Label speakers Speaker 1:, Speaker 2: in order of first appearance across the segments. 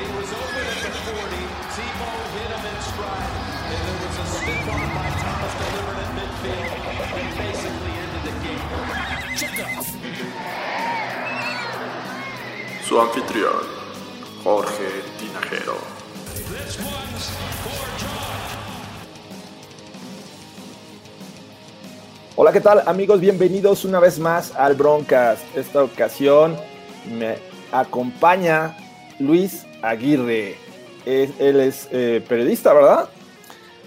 Speaker 1: He was open at the 40. Tebow hit him in stride. And there was a stiff arm by Thomas delivered at midfield. And basically ended the game.
Speaker 2: Check off.
Speaker 3: Su anfitrión, Jorge Tinajero.
Speaker 1: This one's for John.
Speaker 4: Hola, ¿qué tal amigos? Bienvenidos una vez más al Broncast. Esta ocasión me acompaña Luis Aguirre. Es- él es eh, periodista, ¿verdad?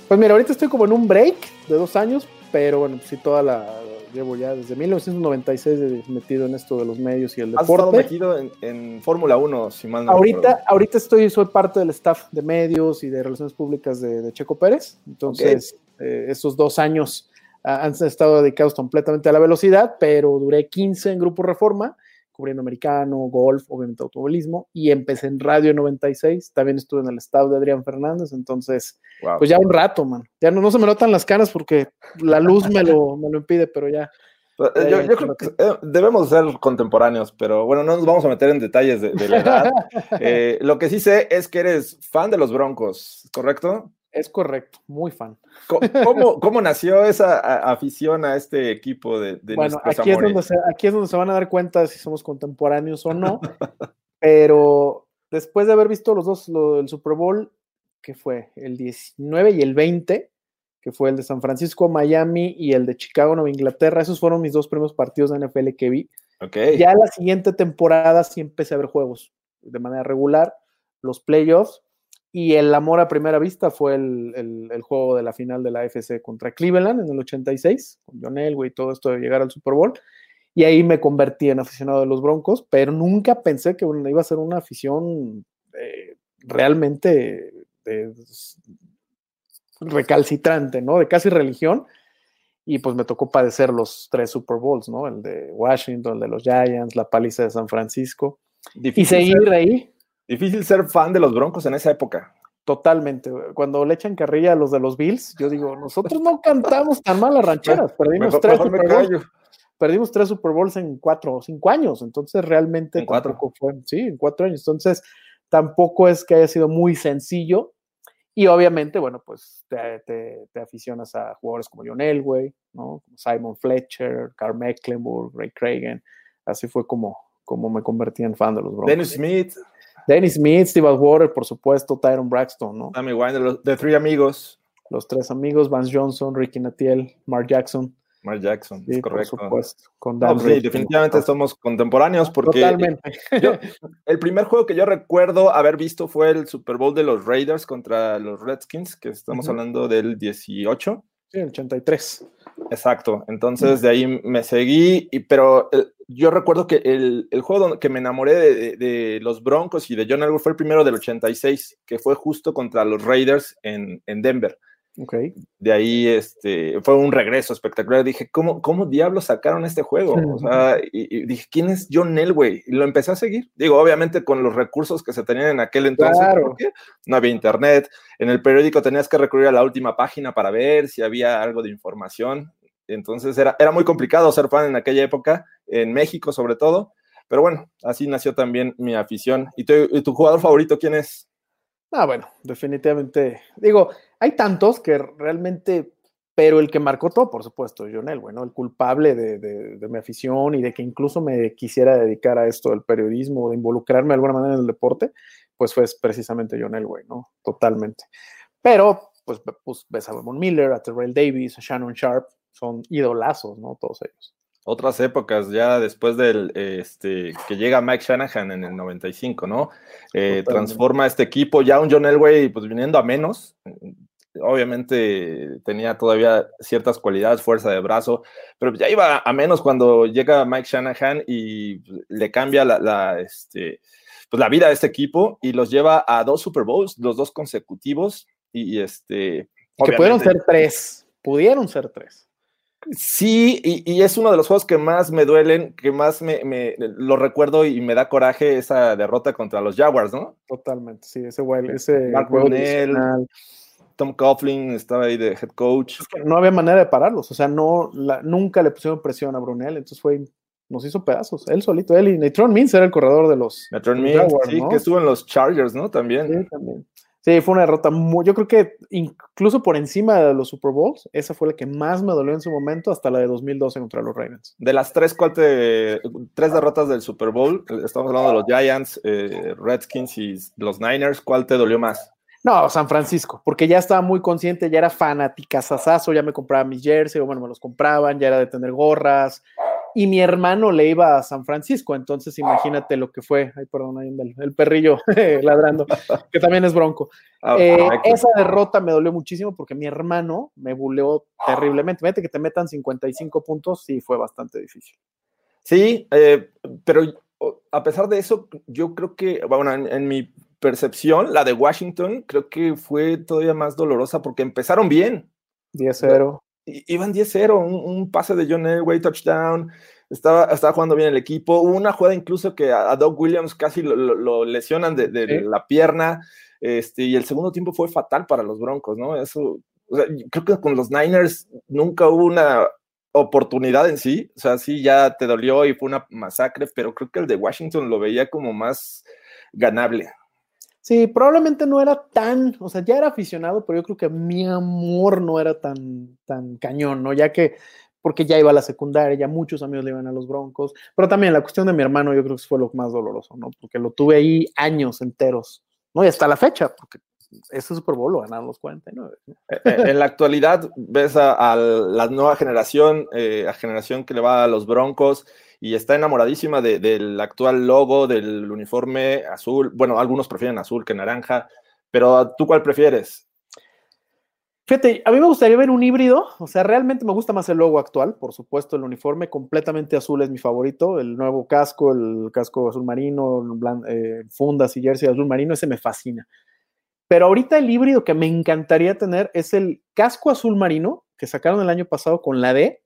Speaker 5: Pues mira, ahorita estoy como en un break de dos años, pero bueno, sí, toda la. Llevo ya desde 1996 de- metido en esto de los medios y el
Speaker 4: Has estado
Speaker 5: deporte.
Speaker 4: metido en, en Fórmula 1, si mal no recuerdo.
Speaker 5: Ahorita, ahorita estoy, soy parte del staff de medios y de relaciones públicas de, de Checo Pérez. Entonces, eh, esos dos años ah, han estado dedicados completamente a la velocidad, pero duré 15 en Grupo Reforma, cubriendo americano, golf, obviamente automovilismo, y empecé en Radio 96. También estuve en el staff de Adrián Fernández. Entonces,
Speaker 4: Wow.
Speaker 5: pues ya un rato, man. Ya no, no se me notan las canas porque la luz me lo, me lo impide, pero ya.
Speaker 4: Eh,
Speaker 5: ya,
Speaker 4: yo, creo que eh, debemos ser contemporáneos, pero bueno, no nos vamos a meter en detalles de, de la edad. Eh, lo que sí sé es que eres fan de los Broncos, ¿correcto?
Speaker 5: Es correcto, muy fan.
Speaker 4: ¿Cómo, cómo nació esa afición a este equipo de, de
Speaker 5: bueno, aquí es,
Speaker 4: amores?
Speaker 5: donde se, aquí es donde se van a dar cuenta si somos contemporáneos o no. pero después de haber visto los dos, lo del Super Bowl, que fue el 19 y el 20, que fue el de San Francisco, Miami y el de Chicago, Nueva Inglaterra, esos fueron mis dos primeros partidos de NFL que vi.
Speaker 4: Ok.
Speaker 5: Ya la siguiente temporada sí empecé a ver juegos de manera regular, los playoffs, y el amor a primera vista fue el, el- el juego de la final de la AFC contra Cleveland en el 86, con John Elway y todo esto de llegar al Super Bowl. Y ahí me convertí en aficionado de los Broncos, pero nunca pensé que bueno, iba a ser una afición eh, realmente eh, recalcitrante, ¿no? De casi religión. Y pues me tocó padecer los tres Super Bowls, ¿no? El de Washington, el de los Giants, la paliza de San Francisco. Y seguir
Speaker 4: ser-
Speaker 5: ahí
Speaker 4: Difícil ser fan de los Broncos en esa época.
Speaker 5: totalmente. Cuando le echan carrilla a los de los Bills, yo digo, nosotros no cantamos tan mal las rancheras. Perdimos,
Speaker 4: Mejor,
Speaker 5: tres
Speaker 4: mejor
Speaker 5: Super Bowls, perdimos tres Super Bowls en cuatro o cinco años. Entonces realmente
Speaker 4: En cuatro.
Speaker 5: fue, sí, en cuatro años. Entonces tampoco es que haya sido muy sencillo. Y obviamente, bueno, pues te, te- te aficionas a jugadores como John Elway, ¿no? Simon Fletcher, Carl Mecklenburg, Ray Cragen. Así fue como, como me convertí en fan de los Broncos.
Speaker 4: Dennis Smith,
Speaker 5: Dennis Smith, Steve Water, por supuesto, Tyron Braxton, ¿no?
Speaker 4: Tammy Wine, de los de Three Amigos,
Speaker 5: Los tres amigos, Vance Johnson, Ricky Natiel, Mark Jackson.
Speaker 4: Mark Jackson,
Speaker 5: Sí,
Speaker 4: es
Speaker 5: por
Speaker 4: correcto.
Speaker 5: supuesto. Con Dan
Speaker 4: pues sí, definitivamente somos contemporáneos porque
Speaker 5: Totalmente.
Speaker 4: yo- el primer juego que yo recuerdo haber visto fue el Super Bowl de los Raiders contra los Redskins, que estamos hablando del 18.
Speaker 5: Sí, el 83.
Speaker 4: Exacto, entonces de ahí me seguí, y, pero yo recuerdo que el, el juego donde, que me enamoré de, de- de los Broncos y de John Elway fue el primero del 86, que fue justo contra los Raiders en, en Denver.
Speaker 5: Ok.
Speaker 4: De ahí este, fue un regreso espectacular. Dije, ¿cómo, cómo diablos sacaron este juego? O sea, y, y dije, ¿quién es John Elway? Y lo empecé a seguir. Digo, obviamente con los recursos que se tenían en aquel entonces,
Speaker 5: Claro.
Speaker 4: porque no había internet. En el periódico tenías que recurrir a la última página para ver si había algo de información. Entonces era, era muy complicado ser fan en aquella época, en México sobre todo. Pero bueno, así nació también mi afición. ¿Y tu, jugador favorito quién es?
Speaker 5: Ah, bueno, definitivamente. Digo, hay tantos que realmente, pero el que marcó todo, por supuesto, John Elway, ¿no? El culpable de, de- mi afición y de que incluso me quisiera dedicar a esto del periodismo, de involucrarme de alguna manera en el deporte, pues fue precisamente John Elway, ¿no? Totalmente. Pero, pues, pues ves a Von Miller, a Terrell Davis, a Shannon Sharp, son idolazos, ¿no? Todos ellos.
Speaker 4: otras épocas, ya después del este, que llega Mike Shanahan en el 95, ¿no? Eh, transforma este equipo, ya un John Elway, pues viniendo a menos. Obviamente tenía todavía ciertas cualidades, fuerza de brazo, pero ya iba a menos cuando llega Mike Shanahan y le cambia la, la, este, pues la vida a este equipo y los lleva a dos Super Bowls, los dos consecutivos, y, y este...
Speaker 5: Que pudieron ser tres. Pudieron ser tres.
Speaker 4: Sí, y, y es uno de los juegos que más me duelen, que más me, me- lo recuerdo y me da coraje esa derrota contra los Jaguars, ¿no?
Speaker 5: Totalmente, sí, ese güey, ese
Speaker 4: Mark
Speaker 5: divisional.
Speaker 4: Tom Coughlin estaba ahí de head coach.
Speaker 5: Es que no había manera de pararlos, o sea, no, la- nunca le pusieron presión a Brunel, entonces fue, nos hizo pedazos, él solito, él y Natron Mins era el corredor de los,
Speaker 4: Natron Means,
Speaker 5: Jaguars,
Speaker 4: sí,
Speaker 5: ¿no?
Speaker 4: que estuvo en los Chargers, ¿no? También.
Speaker 5: Sí, también. Sí, fue una derrota muy, yo creo que incluso por encima de los Super Bowls, esa fue la que más me dolió en su momento, hasta la de 2012 contra los Ravens.
Speaker 4: De las tres, ¿cuál te- tres derrotas del Super Bowl, estamos hablando de los Giants, eh, Redskins y los Niners, ¿cuál te dolió más?
Speaker 5: No, San Francisco, porque ya estaba muy consciente, ya era fanática sasazo, ya me compraba mis jersey, o bueno, me los compraban, ya era de tener gorras, y mi hermano le iba a San Francisco, entonces imagínate lo que fue, ay, perdón, ahí el, el perrillo ladrando, que también es bronco.
Speaker 4: Ah,
Speaker 5: Eh,
Speaker 4: perfecto.
Speaker 5: esa derrota me dolió muchísimo porque mi hermano me buleó terriblemente. Fíjate que te metan 55 puntos, sí fue bastante difícil.
Speaker 4: Sí, eh, pero a pesar de eso, yo creo que, bueno, en, en mi percepción, la de Washington creo que fue todavía más dolorosa porque empezaron bien.
Speaker 5: 10-0.
Speaker 4: Iban 10-0, un, un pase de John Elway, touchdown, estaba, estaba jugando bien el equipo. Hubo una jugada incluso que a, a Doug Williams casi lo, lo- lo lesionan de, de la pierna, este, y el segundo tiempo fue fatal para los Broncos, ¿no? Eso, o sea, yo creo que con los Niners nunca hubo una oportunidad en sí, o sea, sí ya te dolió y fue una masacre, pero creo que el de Washington lo veía como más ganable.
Speaker 5: Sí, probablemente no era tan, o sea, ya era aficionado, pero yo creo que mi amor no era tan, tan cañón, ¿no? Ya que, porque ya iba a la secundaria, ya muchos amigos le iban a los Broncos, pero también la cuestión de mi hermano yo creo que fue lo más doloroso, ¿no? Porque lo tuve ahí años enteros, ¿no? Y hasta la fecha, porque ese Super Bowl lo ganaron los 49. ¿no?
Speaker 4: Eh, eh, en la actualidad ves a, a la nueva generación, eh, a generación que le va a los Broncos y está enamoradísima de- del actual logo, del uniforme azul. Bueno, algunos prefieren azul que naranja, pero ¿tú cuál prefieres?
Speaker 5: Fíjate, a mí me gustaría ver un híbrido, o sea, realmente me gusta más el logo actual, por supuesto, el uniforme completamente azul es mi favorito, el nuevo casco, el casco azul marino, eh, fundas y jersey azul marino, ese me fascina. Pero ahorita el híbrido que me encantaría tener es el casco azul marino que sacaron el año pasado con la D.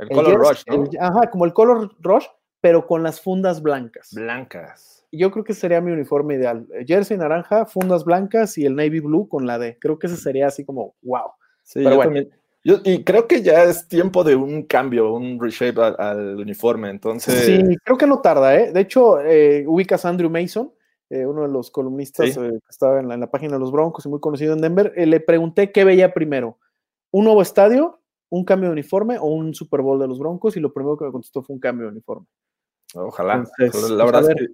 Speaker 4: El
Speaker 5: el
Speaker 4: Color Rush, ¿no?
Speaker 5: el- ajá, como el Color Rush, pero con las fundas blancas.
Speaker 4: Blancas.
Speaker 5: Yo creo que sería mi uniforme ideal. eh, Jersey naranja, fundas blancas y el navy blue con la D. Creo que ese sería así como, wow.
Speaker 4: Sí,
Speaker 5: Pero
Speaker 4: yo
Speaker 5: bueno.
Speaker 4: también. Yo- y creo que ya es tiempo de un cambio, un reshape al, al uniforme. Entonces,
Speaker 5: Sí, creo que no tarda, ¿eh? De hecho, eh, ubicas a Andrew Mason, eh, uno de los columnistas
Speaker 4: Sí.
Speaker 5: eh, que estaba en la, en la página de los Broncos y muy conocido en Denver. eh, le pregunté qué veía primero: un nuevo estadio, un cambio de uniforme o un Super Bowl de los Broncos. Y lo primero que me contestó fue un cambio de uniforme.
Speaker 4: Ojalá.
Speaker 5: Entonces, pues,
Speaker 4: la
Speaker 5: a
Speaker 4: verdad es que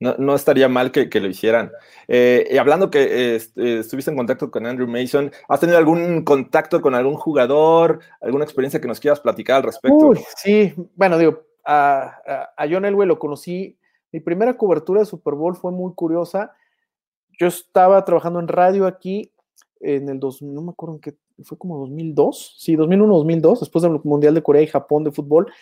Speaker 4: no, no estaría mal que, que lo hicieran. Eh, y hablando que eh, est- estuviste en contacto con Andrew Mason, ¿has tenido algún contacto con algún jugador, alguna experiencia que nos quieras platicar al respecto?
Speaker 5: Uy, sí, bueno, digo, a, a- a John Elway lo conocí. Mi primera cobertura de Super Bowl fue muy curiosa. Yo estaba trabajando en radio aquí en el 2000, no me acuerdo en qué, fue como 2002, sí, 2001, 2002, después del Mundial de Corea y Japón de fútbol.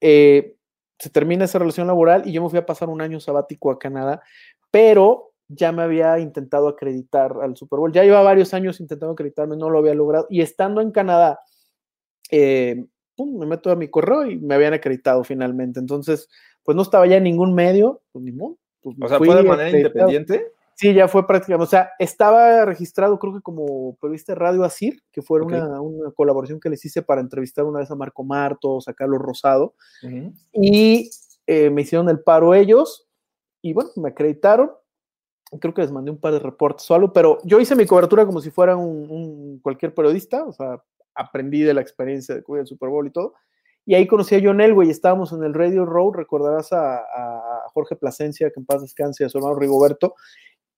Speaker 5: eh, se termina esa relación laboral y yo me fui a pasar un año sabático a Canadá, pero ya me había intentado acreditar al Super Bowl. Ya lleva varios años intentando acreditarme, no lo había logrado. Y estando en Canadá, eh, pum, me meto a mi correo y me habían acreditado finalmente. Entonces, pues no estaba ya en ningún medio, pues ni modo. pues,
Speaker 4: o sea, ¿fue de manera
Speaker 5: acreditado.
Speaker 4: independiente?
Speaker 5: Sí, ya fue prácticamente. O sea, estaba registrado, creo que como periodista de Radio Asir, que fue una, una colaboración que les hice para entrevistar una vez a Marco Martos, a Carlos Rosado, y eh, me hicieron el paro ellos, y bueno, me acreditaron. Creo que les mandé un par de reportes o algo, pero yo hice mi cobertura como si fuera un, un- cualquier periodista, o sea, aprendí de la experiencia de cubrir el Super Bowl y todo. Y ahí conocí a John Elway, estábamos en el Radio Row, recordarás a, a Jorge Plasencia, que en paz descanse, a su hermano Rigoberto,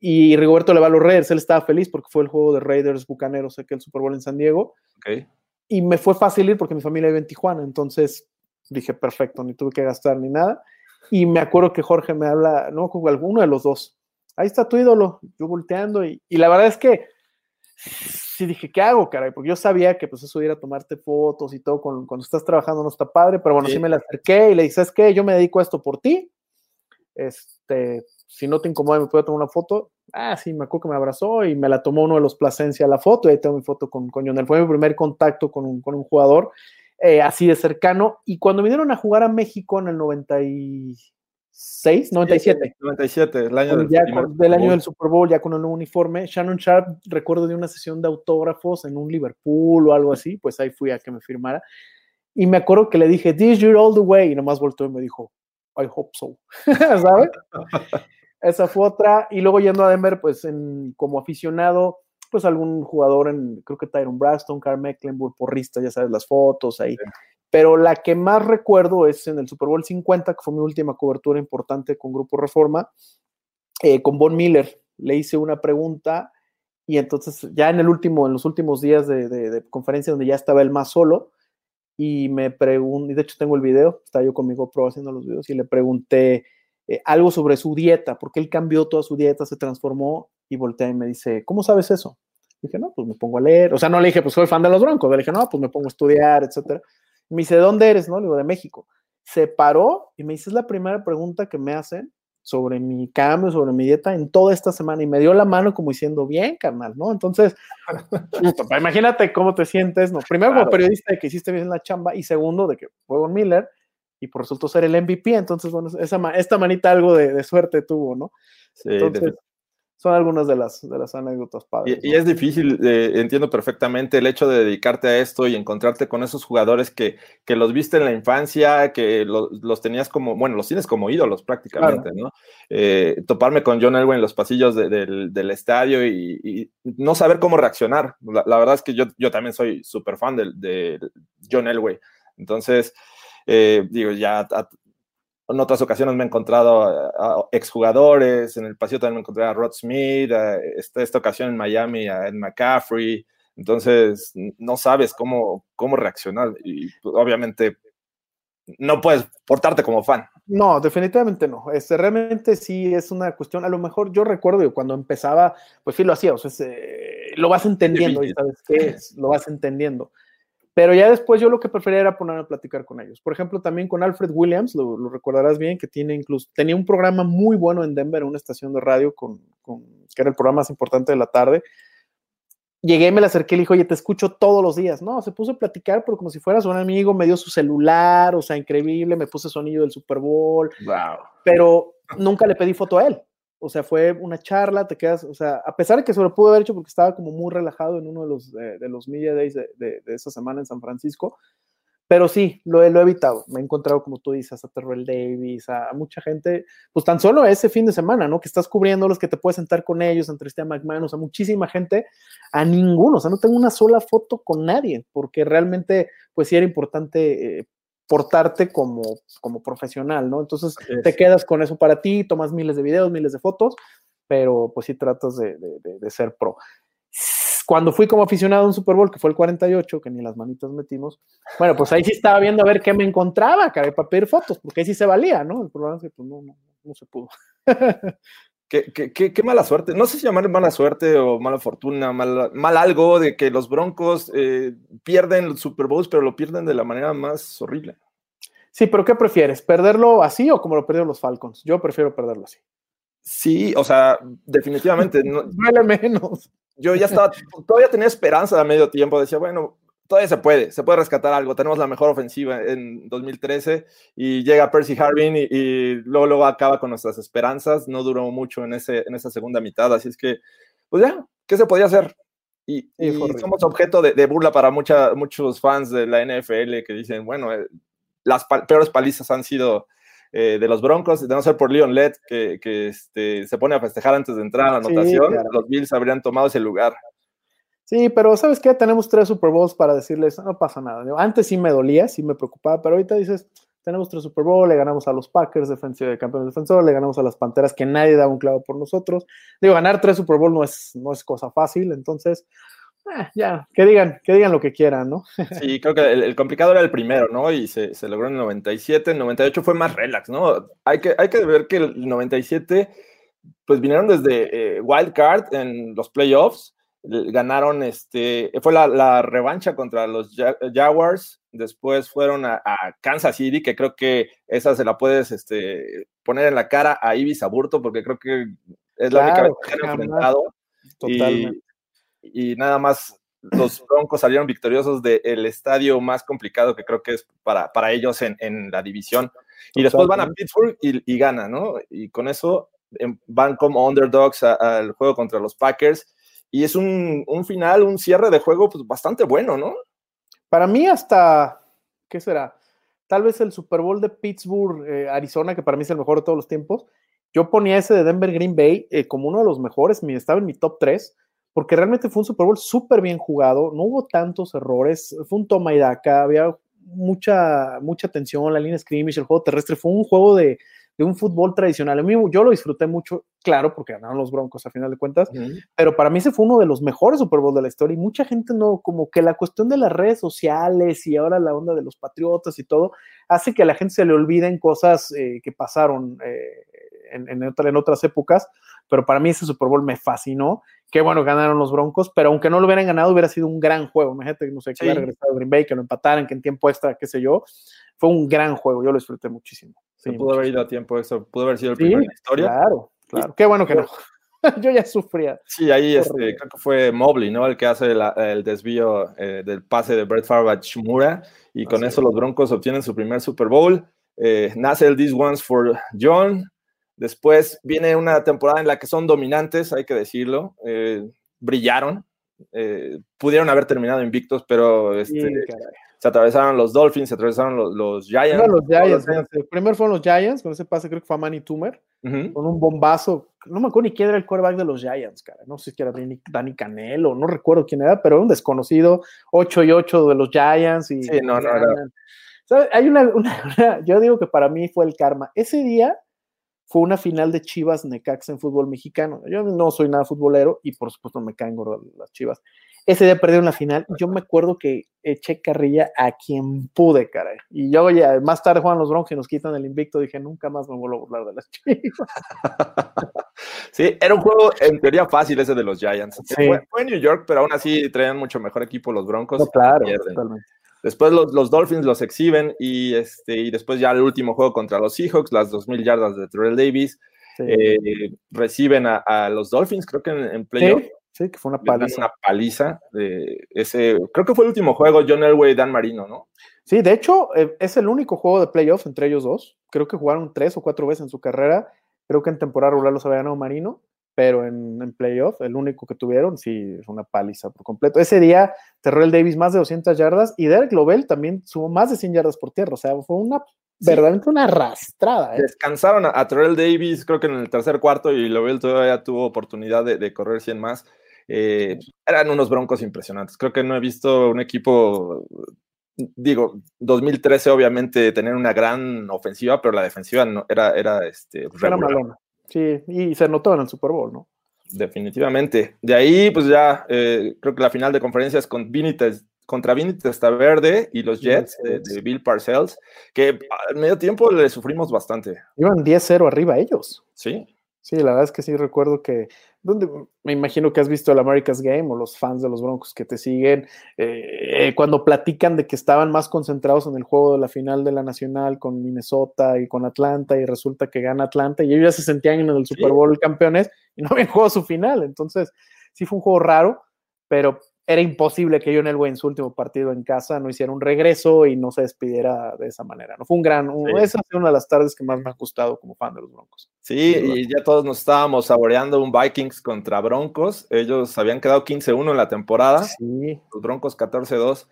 Speaker 5: y Rigoberto le va a los Raiders, él estaba feliz porque fue el juego de Raiders Bucaneros, aquel Super Bowl en San Diego,
Speaker 4: Ok.
Speaker 5: y me fue fácil ir porque mi familia vive en Tijuana, entonces dije, perfecto, ni tuve que gastar ni nada, y me acuerdo que Jorge me habla, no, con alguno de los dos, ahí está tu ídolo, yo volteando, y, y la verdad es que sí dije, ¿qué hago, caray? Porque yo sabía que pues eso ir a tomarte fotos y todo con- cuando estás trabajando no está padre, pero bueno, sí,
Speaker 4: Sí.
Speaker 5: me le acerqué y le dije, ¿sabes qué? Yo me dedico a esto por ti, este, si no te incomoda me puedo tomar una foto, Ah, sí, me acuerdo que me abrazó y me la tomó uno de los Plasencia la foto, y ahí tengo mi foto con, con Lionel. Fue mi primer contacto con un, con un jugador eh, así de cercano. Y cuando vinieron a jugar a México en el 96, 97.
Speaker 4: 97, el año del,
Speaker 5: ya con, del año del Super Bowl, ya con el nuevo uniforme. Shannon Sharp, recuerdo de una sesión de autógrafos en un Liverpool o algo así, pues ahí fui a que me firmara. Y me acuerdo que le dije, This you're all the way, y nomás volteó y me dijo, I hope so, ¿sabes? Esa fue otra. Y luego yendo a Denver, pues en, como aficionado, pues algún jugador en, creo que Tyron Braxton, Carl Mecklenburg, porrista, ya sabes, las fotos ahí. Sí. Pero la que más recuerdo es en el Super Bowl 50, que fue mi última cobertura importante con Grupo Reforma, eh, con Von Miller. Le hice una pregunta y entonces ya en el último, en los últimos días de, de, de conferencia donde ya estaba él más solo, y me pregunté, y de hecho tengo el video, estaba yo con mi GoPro haciendo los videos y le pregunté eh, algo sobre su dieta, porque él cambió toda su dieta, se transformó y voltea y me dice, ¿cómo sabes eso? dije, no, pues me pongo a leer. O sea, no le dije, pues soy fan de los Broncos. Le dije, no, pues me pongo a estudiar, etcétera. Me dice, ¿de dónde eres? No, le digo, de México. Se paró y me dice, es la primera pregunta que me hacen sobre mi cambio, sobre mi dieta en toda esta semana y me dio la mano como diciendo, bien, carnal, ¿no? Entonces, imagínate cómo te sientes, ¿no? Primero claro. como periodista de que hiciste bien la chamba y segundo de que fue Von Miller y por resultó ser el MVP, entonces, bueno, esa, esta manita algo de, de suerte tuvo, ¿no?
Speaker 4: Sí,
Speaker 5: entonces, son algunas de las, de las anécdotas padres.
Speaker 4: Y, y es difícil, eh, entiendo perfectamente el hecho de dedicarte a esto y encontrarte con esos jugadores que, que los viste en la infancia, que lo, los tenías como, bueno, los tienes como ídolos prácticamente, claro. ¿no? Eh, toparme con John Elway en los pasillos de, de, del estadio y, y, no saber cómo reaccionar. La, la, verdad es que yo, yo también soy súper fan de, de, John Elway. Entonces, eh, digo, ya a, en otras ocasiones me he encontrado a, a exjugadores, en el pasillo también me encontré a Rod Smith, a esta, esta ocasión en Miami a Ed McCaffrey, entonces no sabes cómo, cómo reaccionar y obviamente no puedes portarte como fan.
Speaker 5: No, definitivamente no. Este, realmente sí es una cuestión, a lo mejor yo recuerdo cuando empezaba, pues sí lo hacía, o sea, se, lo vas entendiendo y sabes qué es, lo vas entendiendo. Pero ya después yo lo que prefería era ponerme a platicar con ellos. Por ejemplo, también con Alfred Williams, lo, lo recordarás bien, que tiene incluso, tenía un programa muy bueno en Denver, en una estación de radio, con, con, que era el programa más importante de la tarde. Llegué, me le acerqué y le dije, oye, te escucho todos los días. No, se puso a platicar, pero como si fueras un amigo, me dio su celular, o sea, increíble, me puse sonido del Super Bowl.
Speaker 4: Wow.
Speaker 5: Pero nunca le pedí foto a él. O sea, fue una charla, te quedas, o sea, a pesar de que se lo pudo haber hecho porque estaba como muy relajado en uno de los, de, de los Media Days de, de, esa semana en San Francisco, pero sí, lo, he, lo he evitado. Me he encontrado, como tú dices, a Terrell Davis, a, a, mucha gente, pues tan solo ese fin de semana, ¿no? Que estás cubriendo los que te puedes sentar con ellos, entre este McMahon, o sea, muchísima gente, a ninguno, o sea, no tengo una sola foto con nadie, porque realmente, pues sí era importante eh, portarte como, como profesional, ¿no? Entonces es. te quedas con eso para ti, tomas miles de videos, miles de fotos, pero pues sí tratas de, de, de, ser pro. Cuando fui como aficionado a un Super Bowl, que fue el 48, que ni las manitas metimos, bueno, pues ahí sí estaba viendo a ver qué me encontraba, cara, para pedir fotos, porque ahí sí se valía, ¿no? El problema es que pues no, no, no se pudo.
Speaker 4: Qué, qué, qué, qué, mala suerte. No sé si llamar mala suerte o mala fortuna, mal, mal algo de que los Broncos eh, pierden los Super Bowls, pero lo pierden de la manera más horrible.
Speaker 5: Sí, pero ¿qué prefieres? ¿Perderlo así o como lo perdieron los Falcons? Yo prefiero perderlo así.
Speaker 4: Sí, o sea, definitivamente. No,
Speaker 5: Duele menos.
Speaker 4: Yo ya estaba, todavía tenía esperanza a medio tiempo. Decía, bueno, todavía se puede, se puede rescatar algo. Tenemos la mejor ofensiva en 2013 y llega Percy Harvin y, y, luego, luego acaba con nuestras esperanzas. No duró mucho en, ese, en esa segunda mitad, así es que, pues ya, ¿qué se podía hacer? Y, y somos objeto de, de burla para mucha, muchos fans de la NFL que dicen, bueno, eh, las peores palizas han sido eh, de los Broncos, de no ser por Leon Lett, que, que este, se pone a festejar antes de entrar a la anotación, sí, claro. los Bills habrían tomado ese lugar.
Speaker 5: Sí, pero ¿sabes qué? Tenemos tres Super Bowls para decirles, no pasa nada. Antes sí me dolía, sí me preocupaba, pero ahorita dices, tenemos tres Super Bowl, le ganamos a los Packers, de campeones defensor, le ganamos a las Panteras, que nadie da un clavo por nosotros. Digo, ganar tres Super Bowl no es, no es cosa fácil, entonces, eh, ya, que digan, que digan lo que quieran, ¿no?
Speaker 4: Sí, creo que el, el, complicado era el primero, ¿no? Y se, se, logró en el 97, el 98 fue más relax, ¿no? Hay que, hay que ver que el 97, pues vinieron desde eh, Wild Card en los playoffs, ganaron, este, fue la, la revancha contra los Jaguars, después fueron a, a, Kansas City, que creo que esa se la puedes este, poner en la cara a Ibis Aburto, porque creo que Es la única vez que han
Speaker 5: jamás.
Speaker 4: enfrentado.
Speaker 5: Totalmente.
Speaker 4: Y, y nada más los Broncos salieron victoriosos del estadio más complicado que creo que es para, para ellos en, en la división. Y después van a. Pittsburgh y, y ganan, ¿no? Y con eso em, van como underdogs al juego contra los Packers. Y es un, un final, un cierre de juego pues, bastante bueno, ¿no?
Speaker 5: Para mí hasta, ¿qué será? Tal vez el Super Bowl de Pittsburgh, eh, Arizona, que para mí es el mejor de todos los tiempos. Yo ponía ese de Denver Green Bay eh, como uno de los mejores, estaba en mi top 3, porque realmente fue un Super Bowl súper bien jugado, no hubo tantos errores, fue un toma y daca, había mucha, mucha tensión, la línea scrimmage, el juego terrestre, fue un juego de, de un fútbol tradicional. A mí yo lo disfruté mucho, claro, porque ganaron los Broncos a final de cuentas, pero para mí ese fue uno de los mejores Super Bowl de la historia y mucha gente no, como que la cuestión de las redes sociales y ahora la onda de los patriotas y todo, hace que a la gente se le olviden cosas eh, que pasaron eh, en, en, otra- en otras épocas, pero para mí ese Super Bowl me fascinó. Qué bueno, ganaron los Broncos, pero aunque no lo hubieran ganado, hubiera sido un gran juego. Imagínate, no sé, que
Speaker 4: Sí.
Speaker 5: hubiera regresado Green Bay, que lo empataran, que en tiempo extra, qué sé yo. Fue un gran juego, yo lo disfruté muchísimo.
Speaker 4: Se
Speaker 5: Sí,
Speaker 4: pudo haber ido a tiempo eso, pudo haber sido el
Speaker 5: Sí,
Speaker 4: primero en la historia.
Speaker 5: Claro, claro. Qué bueno que no. yo ya sufría.
Speaker 4: Sí, ahí este, creo que fue Mobley, ¿no? El que hace la- el desvío eh, del pase de Brett Favre a Shmura y con eso los Broncos obtienen su primer Super Bowl. Eh, nace el This One's for John. Después viene una temporada en la que son dominantes, hay que decirlo. Eh, brillaron. Eh, pudieron haber terminado invictos, pero este. Se atravesaron los Dolphins, se atravesaron los, los Giants.
Speaker 5: Los Giants,
Speaker 4: los
Speaker 5: fíjate, primero fueron los Giants, con ese pase creo que fue a Manny Toomer,
Speaker 4: Ujú.
Speaker 5: con un bombazo, no me acuerdo ni quién era el quarterback de los Giants, cara, no sé si era Danny, Danny Canelo, no recuerdo quién era, pero era un desconocido, 8 y 8 de los Giants y
Speaker 4: Sí, no, no, era-.
Speaker 5: Hay una, una- una- yo digo que para mí fue el karma, ese día fue una final de Chivas Necaxa en fútbol mexicano, yo no soy nada futbolero y por supuesto me caen gordas las Chivas, ese día perdieron la final. Yo me acuerdo que eché carrilla a quien pude, caray. Y yo, ya más tarde juegan los Broncos y nos quitan el invicto. Dije, nunca más me vuelvo a burlar de las chivas.
Speaker 4: Sí, era un juego en teoría fácil ese de los Giants.
Speaker 5: Sí.
Speaker 4: Fue, fue en New York, pero aún así traían mucho mejor equipo los Broncos.
Speaker 5: No, claro, totalmente.
Speaker 4: Después los, los Dolphins los exhiben y, este, y después ya el último juego contra los Seahawks, las 2.000 yardas de Terrell Davis,
Speaker 5: Sí,
Speaker 4: eh, reciben a, a los Dolphins, creo que en, en playoff.
Speaker 5: Sí, sí, que fue una paliza.
Speaker 4: una paliza. de ese, creo que fue el último juego, John Elway y Dan Marino, ¿no?
Speaker 5: Sí, de hecho, eh, es el único juego de playoff entre ellos dos. Creo que jugaron tres o cuatro veces en su carrera. Creo que en temporada regular los había ganado Marino, pero en, en playoff, el único que tuvieron, sí, es una paliza por completo. Ese día, Terrell Davis más de 200 yardas y Derek Lobel también sumó más de 100 yardas por tierra. O sea, fue una,
Speaker 4: Sí.
Speaker 5: verdaderamente una arrastrada. ¿eh?
Speaker 4: Descansaron a, a Terrell Davis, creo que en el tercer cuarto, y Lovell todavía tuvo oportunidad de, de correr 100 más. Eh, eran unos broncos impresionantes. Creo que no he visto un equipo, digo, 2013 obviamente tener una gran ofensiva, pero la defensiva no, era, era, este,
Speaker 5: Era malona. Sí, y se notó en el Super Bowl, ¿no?
Speaker 4: definitivamente. De ahí, pues ya, eh, creo que la final de conferencias con Vinites, contra Vinny Testaverde y los
Speaker 5: Y los
Speaker 4: Jets de,
Speaker 5: Jets.
Speaker 4: de Bill Parcells, que al medio tiempo le sufrimos bastante,
Speaker 5: Iban 10-0 arriba ellos.
Speaker 4: ¿sí?
Speaker 5: Sí, la verdad es que sí recuerdo que, donde, me imagino que has visto el America's Game o los fans de los Broncos que te siguen, eh, cuando platican de que estaban más concentrados en el juego de la final de la Nacional con Minnesota y con Atlanta y resulta que gana Atlanta y ellos ya se sentían en el Super Bowl campeones y no habían jugado su final. Entonces, sí fue un juego raro, pero era imposible que John Elway en su último partido en casa no hiciera un regreso y no se despidiera de esa manera. ¿no? Fue un gran,
Speaker 4: Sí.
Speaker 5: esa sido una de las tardes que más me ha gustado como fan de los Broncos.
Speaker 4: Sí,
Speaker 5: duda.
Speaker 4: y ya todos nos estábamos saboreando un Vikings contra Broncos. Ellos habían quedado 15-1 en la temporada,
Speaker 5: Sí,
Speaker 4: los Broncos 14-2.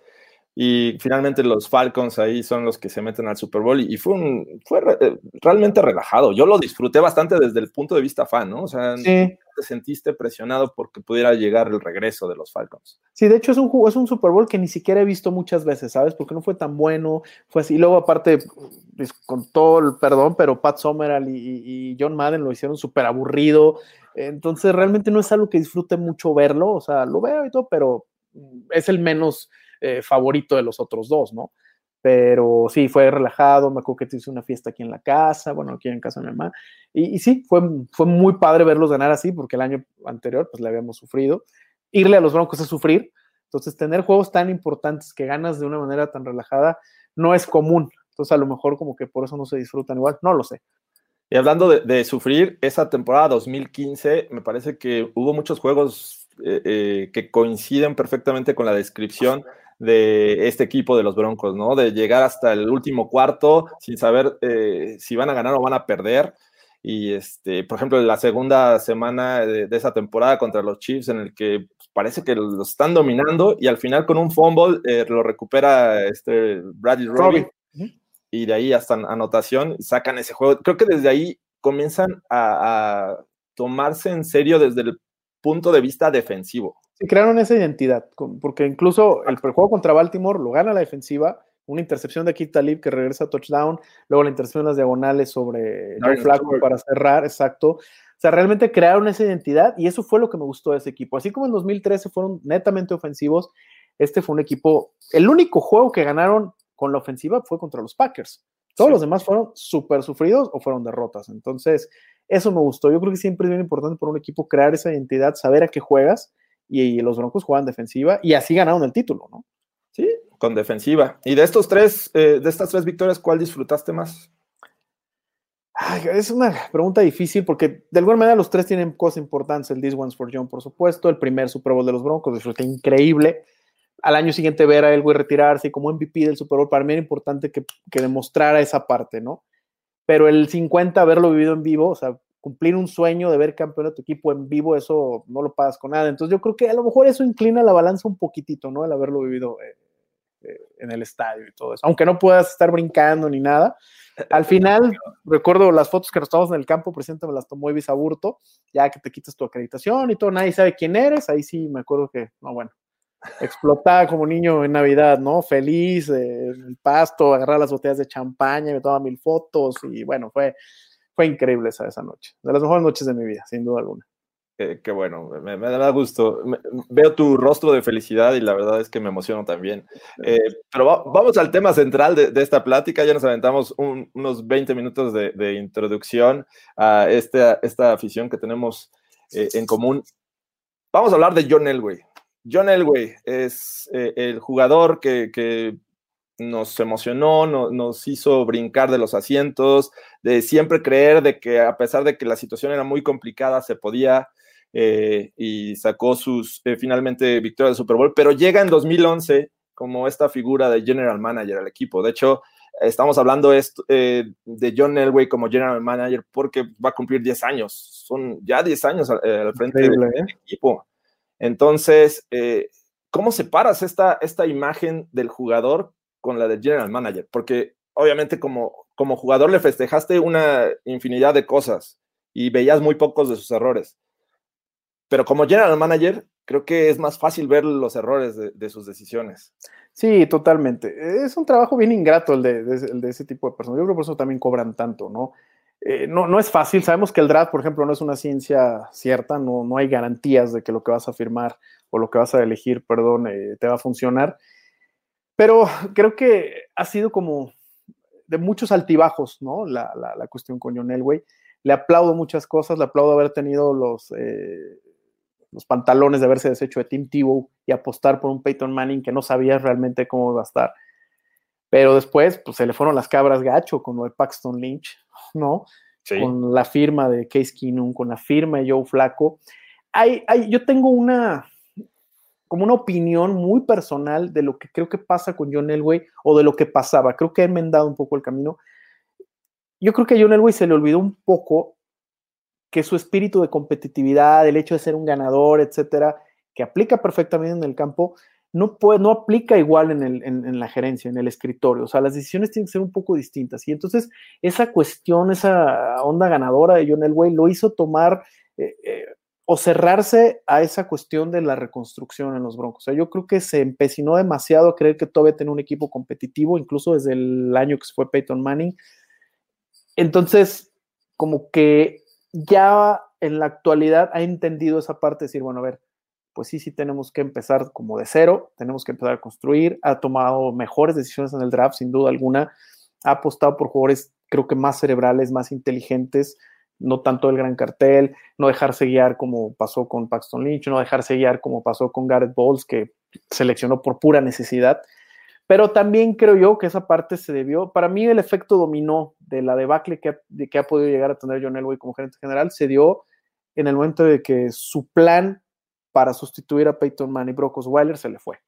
Speaker 4: Y finalmente los Falcons ahí son los que se meten al Super Bowl. Y, y fue, un, fue re- eh, realmente relajado. Yo lo disfruté bastante desde el punto de vista fan, ¿no? O sea,
Speaker 5: sí.
Speaker 4: te sentiste presionado porque pudiera llegar el regreso de los Falcons.
Speaker 5: Sí, de hecho es un, es un Super Bowl que ni siquiera he visto muchas veces, ¿sabes? Porque no fue tan bueno, fue así. Y luego, aparte, pues, con todo el perdón, pero Pat Summerall y, y- y John Madden lo hicieron súper aburrido. Entonces, realmente no es algo que disfrute mucho verlo. O sea, lo veo y todo, pero mm, es el menos eh, favorito de los otros dos, ¿no? Pero sí, fue relajado. Me acuerdo que te hice una fiesta aquí en la casa, bueno, aquí en casa de mi mamá. Y, y sí, fue, fue muy padre verlos ganar así, porque el año anterior, pues le habíamos sufrido. Irle a los Broncos es sufrir. Entonces, tener juegos tan importantes que ganas de una manera tan relajada no es común. Entonces, a lo mejor como que por eso no se disfrutan igual, no lo sé.
Speaker 4: Y hablando de, de, sufrir, esa temporada 2015, me parece que hubo muchos juegos eh, eh, que coinciden perfectamente con la descripción de este equipo de los Broncos, ¿no? De llegar hasta el último cuarto sin saber eh, si van a ganar o van a perder. Y, este, por ejemplo, la segunda semana de, de, esa temporada contra los Chiefs, en el que parece que lo están dominando y al final con un fumble eh, lo recupera este Bradley Robbie. Y de ahí hasta anotación sacan ese juego. Creo que desde ahí comienzan a, a tomarse en serio desde el punto de vista defensivo.
Speaker 5: Sí, crearon esa identidad, porque incluso el juego contra Baltimore lo gana la defensiva, una intercepción de Kit Talib que regresa a touchdown, luego la intercepción en las diagonales sobre Joe Flaco para cerrar, exacto. O sea, realmente crearon esa identidad y eso fue lo que me gustó de ese equipo. Así como en 2013 fueron netamente ofensivos, este fue un equipo, el único juego que ganaron con la ofensiva fue contra los Packers. Todos sí. los demás fueron súper sufridos o fueron derrotas. Entonces, eso me gustó. Yo creo que siempre es bien importante para un equipo crear esa identidad, saber a qué juegas y, los Broncos juegan defensiva y así ganaron el título, ¿no?
Speaker 4: Sí, con defensiva. Y de estos tres, eh, de estas tres victorias, ¿cuál disfrutaste más?
Speaker 5: Ay, es una pregunta difícil porque de alguna manera los tres tienen cosas importantes. El This One's for John, por supuesto, el primer Super Bowl de los Broncos, disfruté increíble. Al año siguiente ver a Elway retirarse y como MVP del Super Bowl, para mí era importante que, que demostrara esa parte, ¿no? Pero el 50, haberlo vivido en vivo, o sea, cumplir un sueño de ver campeón a tu equipo en vivo, eso no lo pagas con nada. Entonces yo creo que a lo mejor eso inclina la balanza un poquitito, ¿no? El haberlo vivido eh, eh, en el estadio y todo eso. Aunque no puedas estar brincando ni nada. Al final, recuerdo las fotos que nos tomamos en el campo, presente me las tomó Ibis Aburto, ya que te quitas tu acreditación y todo, nadie sabe quién eres, ahí sí me acuerdo que, no, bueno, explotaba como niño en Navidad, ¿no? Feliz, eh, en el pasto, agarrar las botellas de champaña, me tomaba mil fotos y bueno, fue, fue increíble esa, esa noche, de las mejores noches de mi vida, sin duda alguna.
Speaker 4: Eh, qué bueno, me, me, da gusto. Me, veo tu rostro de felicidad y la verdad es que me emociono también. Eh, pero va, vamos al tema central de, de, esta plática. Ya nos aventamos un, unos 20 minutos de, de introducción a esta, esta afición que tenemos eh, en común. Vamos a hablar de John Elway. John Elway es eh, el jugador que, que nos emocionó, no, nos hizo brincar de los asientos, de siempre creer de que a pesar de que la situación era muy complicada, se podía eh, y sacó sus eh, finalmente victorias de Super Bowl, pero llega en 2011 como esta figura de general manager al equipo. De hecho, estamos hablando esto, eh, de John Elway como general manager porque va a cumplir 10 años, son ya 10 años al, al frente del equipo. Entonces, ¿cómo separas esta, esta imagen del jugador con la de general manager? Porque obviamente como, como jugador le festejaste una infinidad de cosas y veías muy pocos de sus errores pero como general manager, creo que es más fácil ver los errores de, sus decisiones.
Speaker 5: Sí, totalmente. Es un trabajo bien ingrato el de, de, el de, ese tipo de personas. Yo creo que por eso también cobran tanto, ¿no? Eh, no, no es fácil. Sabemos que el draft, por ejemplo, no es una ciencia cierta, no, no hay garantías de que lo que vas a firmar o lo que vas a elegir, perdón, eh, te va a funcionar. Pero creo que ha sido como de muchos altibajos, ¿no? La, la, la cuestión con John Elway. Le aplaudo muchas cosas, le aplaudo haber tenido los, eh, los pantalones de haberse deshecho de Tim Tebow y apostar por un Peyton Manning que no sabías realmente cómo iba a estar. Pero después, pues se le fueron las cabras gacho con lo de Paxton Lynch, ¿no? Sí. Con la firma de Case Keenum, con la firma de Joe Flaco. Hay, hay, yo tengo una, como una opinión muy personal de lo que creo que pasa con John Elway o de lo que pasaba. Creo que he enmendado un poco el camino. Yo creo que a John Elway se le olvidó un poco que su espíritu de competitividad, el hecho de ser un ganador, etcétera, que aplica perfectamente en el campo, no, puede, no aplica igual en, la gerencia, en el escritorio. O sea, las decisiones tienen que ser un poco distintas. Y entonces, esa cuestión, esa onda ganadora de John Elway lo hizo tomar eh, eh, o cerrarse a esa cuestión de la reconstrucción en los Broncos. Yo creo que se empecinó demasiado a creer que todavía tenía un equipo competitivo, incluso desde el año que se fue Peyton Manning. Entonces, como que ya en la actualidad ha entendido esa parte de decir, bueno, a ver, pues sí, sí tenemos que empezar como de cero, tenemos que empezar a construir, ha tomado mejores decisiones en el draft, sin duda alguna, ha apostado por jugadores creo que más cerebrales, más inteligentes, no tanto el gran cartel, no dejarse guiar como pasó con Paxton Lynch, no dejarse guiar como pasó con Garrett Bowles, que seleccionó por pura necesidad. Pero también creo yo que esa parte se debió, para mí el efecto dominó de la debacle que ha, que ha podido llegar a tener John Elway como gerente general se dio en el momento de que su plan para sustituir a Peyton Manning y Brock Osweiler se le fue.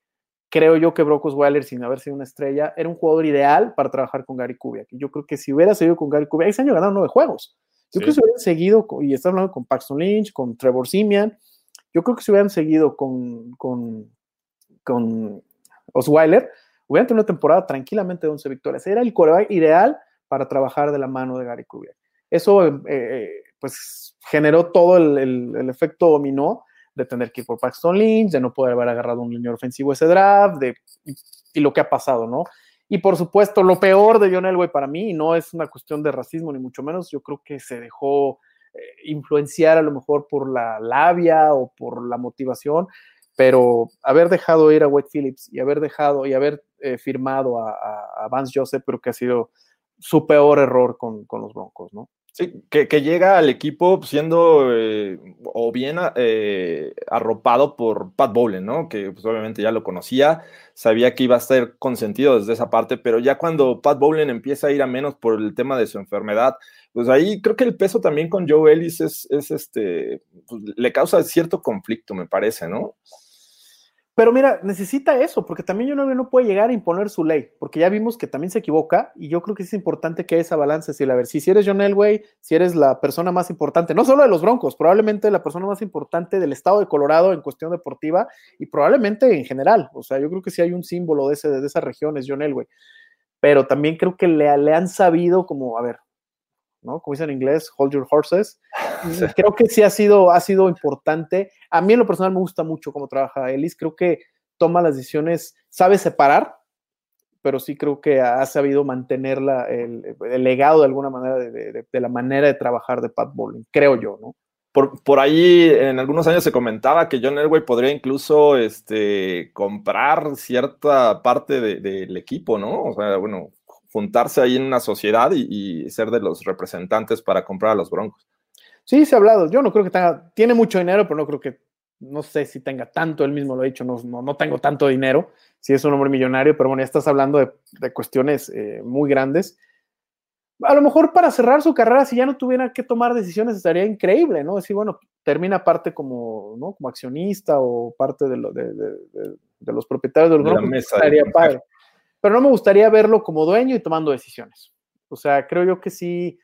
Speaker 5: Creo yo que Brock Osweiler, sin haber sido una estrella, era un jugador ideal para trabajar con Gary Kubiak. Yo creo que si hubiera seguido con Gary Kubiak, ese año ganaron nueve juegos. Yo
Speaker 4: Sí.
Speaker 5: creo que si hubieran seguido, con- y está hablando con Paxton Lynch, con Trevor Simian, yo creo que si hubieran seguido con, con, con Osweiler, hubieran tenido una temporada tranquilamente de 11 victorias. Era el coreback ideal para trabajar de la mano de Gary Kubiak. Eso, eh, eh, pues, generó todo el, el- el efecto dominó de tener que ir por Paxton Lynch, de no poder haber agarrado un línea ofensivo ese draft, de, y, y lo que ha pasado, ¿no? Y por supuesto, lo peor de John Elway para mí, no es una cuestión de racismo ni mucho menos, yo creo que se dejó eh, influenciar a lo mejor por la labia o por la motivación, pero haber dejado ir a Wade Phillips y haber dejado y haber eh, firmado a- a Vance Joseph, creo que ha sido su peor error con, con los Broncos, ¿no?
Speaker 4: Que llega al equipo siendo eh, o bien eh, arropado por Pat Bowlen, ¿no? Que pues, obviamente ya lo conocía, sabía que iba a estar consentido desde esa parte, pero ya cuando Pat Bowlen empieza a ir a menos por el tema de su enfermedad, pues ahí creo que el peso también con Joe Ellis es, es este, pues, le causa cierto conflicto, me parece, ¿no?
Speaker 5: Pero mira, necesita eso, porque también John no puede llegar a imponer su ley, porque ya vimos que también se equivoca, y yo creo que es importante que esa balance, si a ver, si, si eres John Elway, si eres la persona más importante, no solo de los Broncos, probablemente la persona más importante del estado de Colorado en cuestión deportiva, y probablemente en general, o sea, yo creo que si hay un símbolo de, ese, de esa región es John Elway, pero también creo que le, le han sabido como, a ver, ¿no? Como dicen en inglés, hold your horses. Y Creo que sí ha sido, ha sido importante. A mí en lo personal me gusta mucho cómo trabaja Ellis. Creo que toma las decisiones, sabe separar, pero sí creo que ha sabido mantener la- el, el legado de alguna manera de, de- de la manera de trabajar de Pat Bowling, creo yo, ¿no?
Speaker 4: Por, por ahí en algunos años se comentaba que John Elway podría incluso este, comprar cierta parte de- del equipo, ¿no? O sea, bueno, juntarse ahí en una sociedad y, y ser de los representantes para comprar a los Broncos.
Speaker 5: Sí, se ha hablado. Yo no creo que tenga, tiene mucho dinero, pero no creo que, no sé si tenga tanto, él mismo lo ha dicho, no, no, no tengo tanto dinero, si es un hombre millonario, pero bueno, ya estás hablando de, de cuestiones eh, muy grandes. A lo mejor para cerrar su carrera, si ya no tuviera que tomar decisiones, estaría increíble, ¿no? Decir, bueno, termina parte como, ¿no? como accionista o parte de, lo, de, de, de, de los propietarios del grupo, estaría padre. Pero no me gustaría verlo como dueño y tomando decisiones. O sea, creo yo que sí,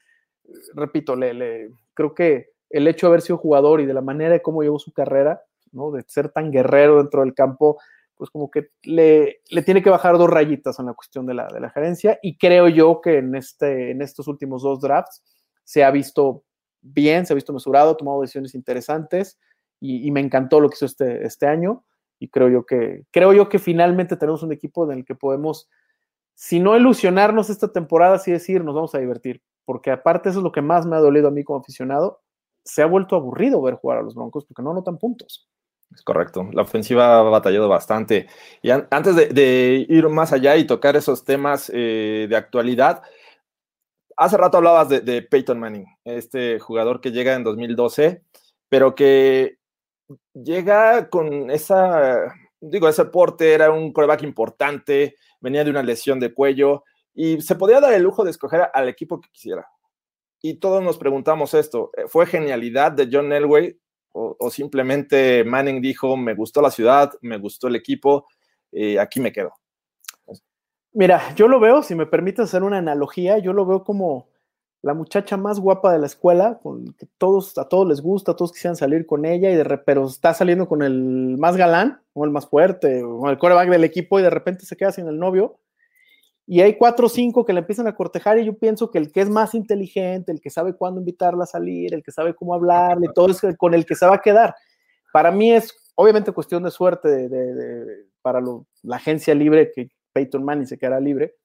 Speaker 5: repito, le, creo que el hecho de haber sido jugador y de la manera de cómo llevó su carrera, ¿no? De ser tan guerrero dentro del campo, pues como que le, le tiene que bajar dos rayitas en la cuestión de la, de la gerencia. Y creo yo que en, este, en estos últimos dos drafts se ha visto bien, se ha visto mesurado, tomado decisiones interesantes y, y me encantó lo que hizo este, este año. Y creo yo que, creo yo que finalmente tenemos un equipo en el que podemos, si no ilusionarnos esta temporada, sí decir, nos vamos a divertir. Porque aparte eso es lo que más me ha dolido a mí como aficionado, se ha vuelto aburrido ver jugar a los Broncos porque no anotan puntos.
Speaker 4: Es correcto. La ofensiva ha batallado bastante. Y an antes de, ir más allá y tocar esos temas eh, de actualidad, hace rato hablabas de, Peyton Manning, este jugador que llega en 2012, pero que llega con esa, digo, ese porte, era un coreback importante, venía de una lesión de cuello y se podía dar el lujo de escoger al equipo que quisiera. Y todos nos preguntamos esto, ¿fue genialidad de John Elway o, simplemente Manning dijo, me gustó la ciudad, me gustó el equipo, eh, aquí me quedo?
Speaker 5: Mira, yo lo veo, si me permite hacer una analogía, yo lo veo como la muchacha más guapa de la escuela, con que todos, a todos les gusta, a todos quisieran salir con ella, y de pero está saliendo con el más galán, o el más fuerte, o el coreback del equipo, y de repente se queda sin el novio. Y hay cuatro o cinco que le empiezan a cortejar, y yo pienso que el que es más inteligente, el que sabe cuándo invitarla a salir, el que sabe cómo hablarle, todo es con el que se va a quedar. Para mí es obviamente cuestión de suerte de, para lo, la agencia libre, que Peyton Manning se quedará libre,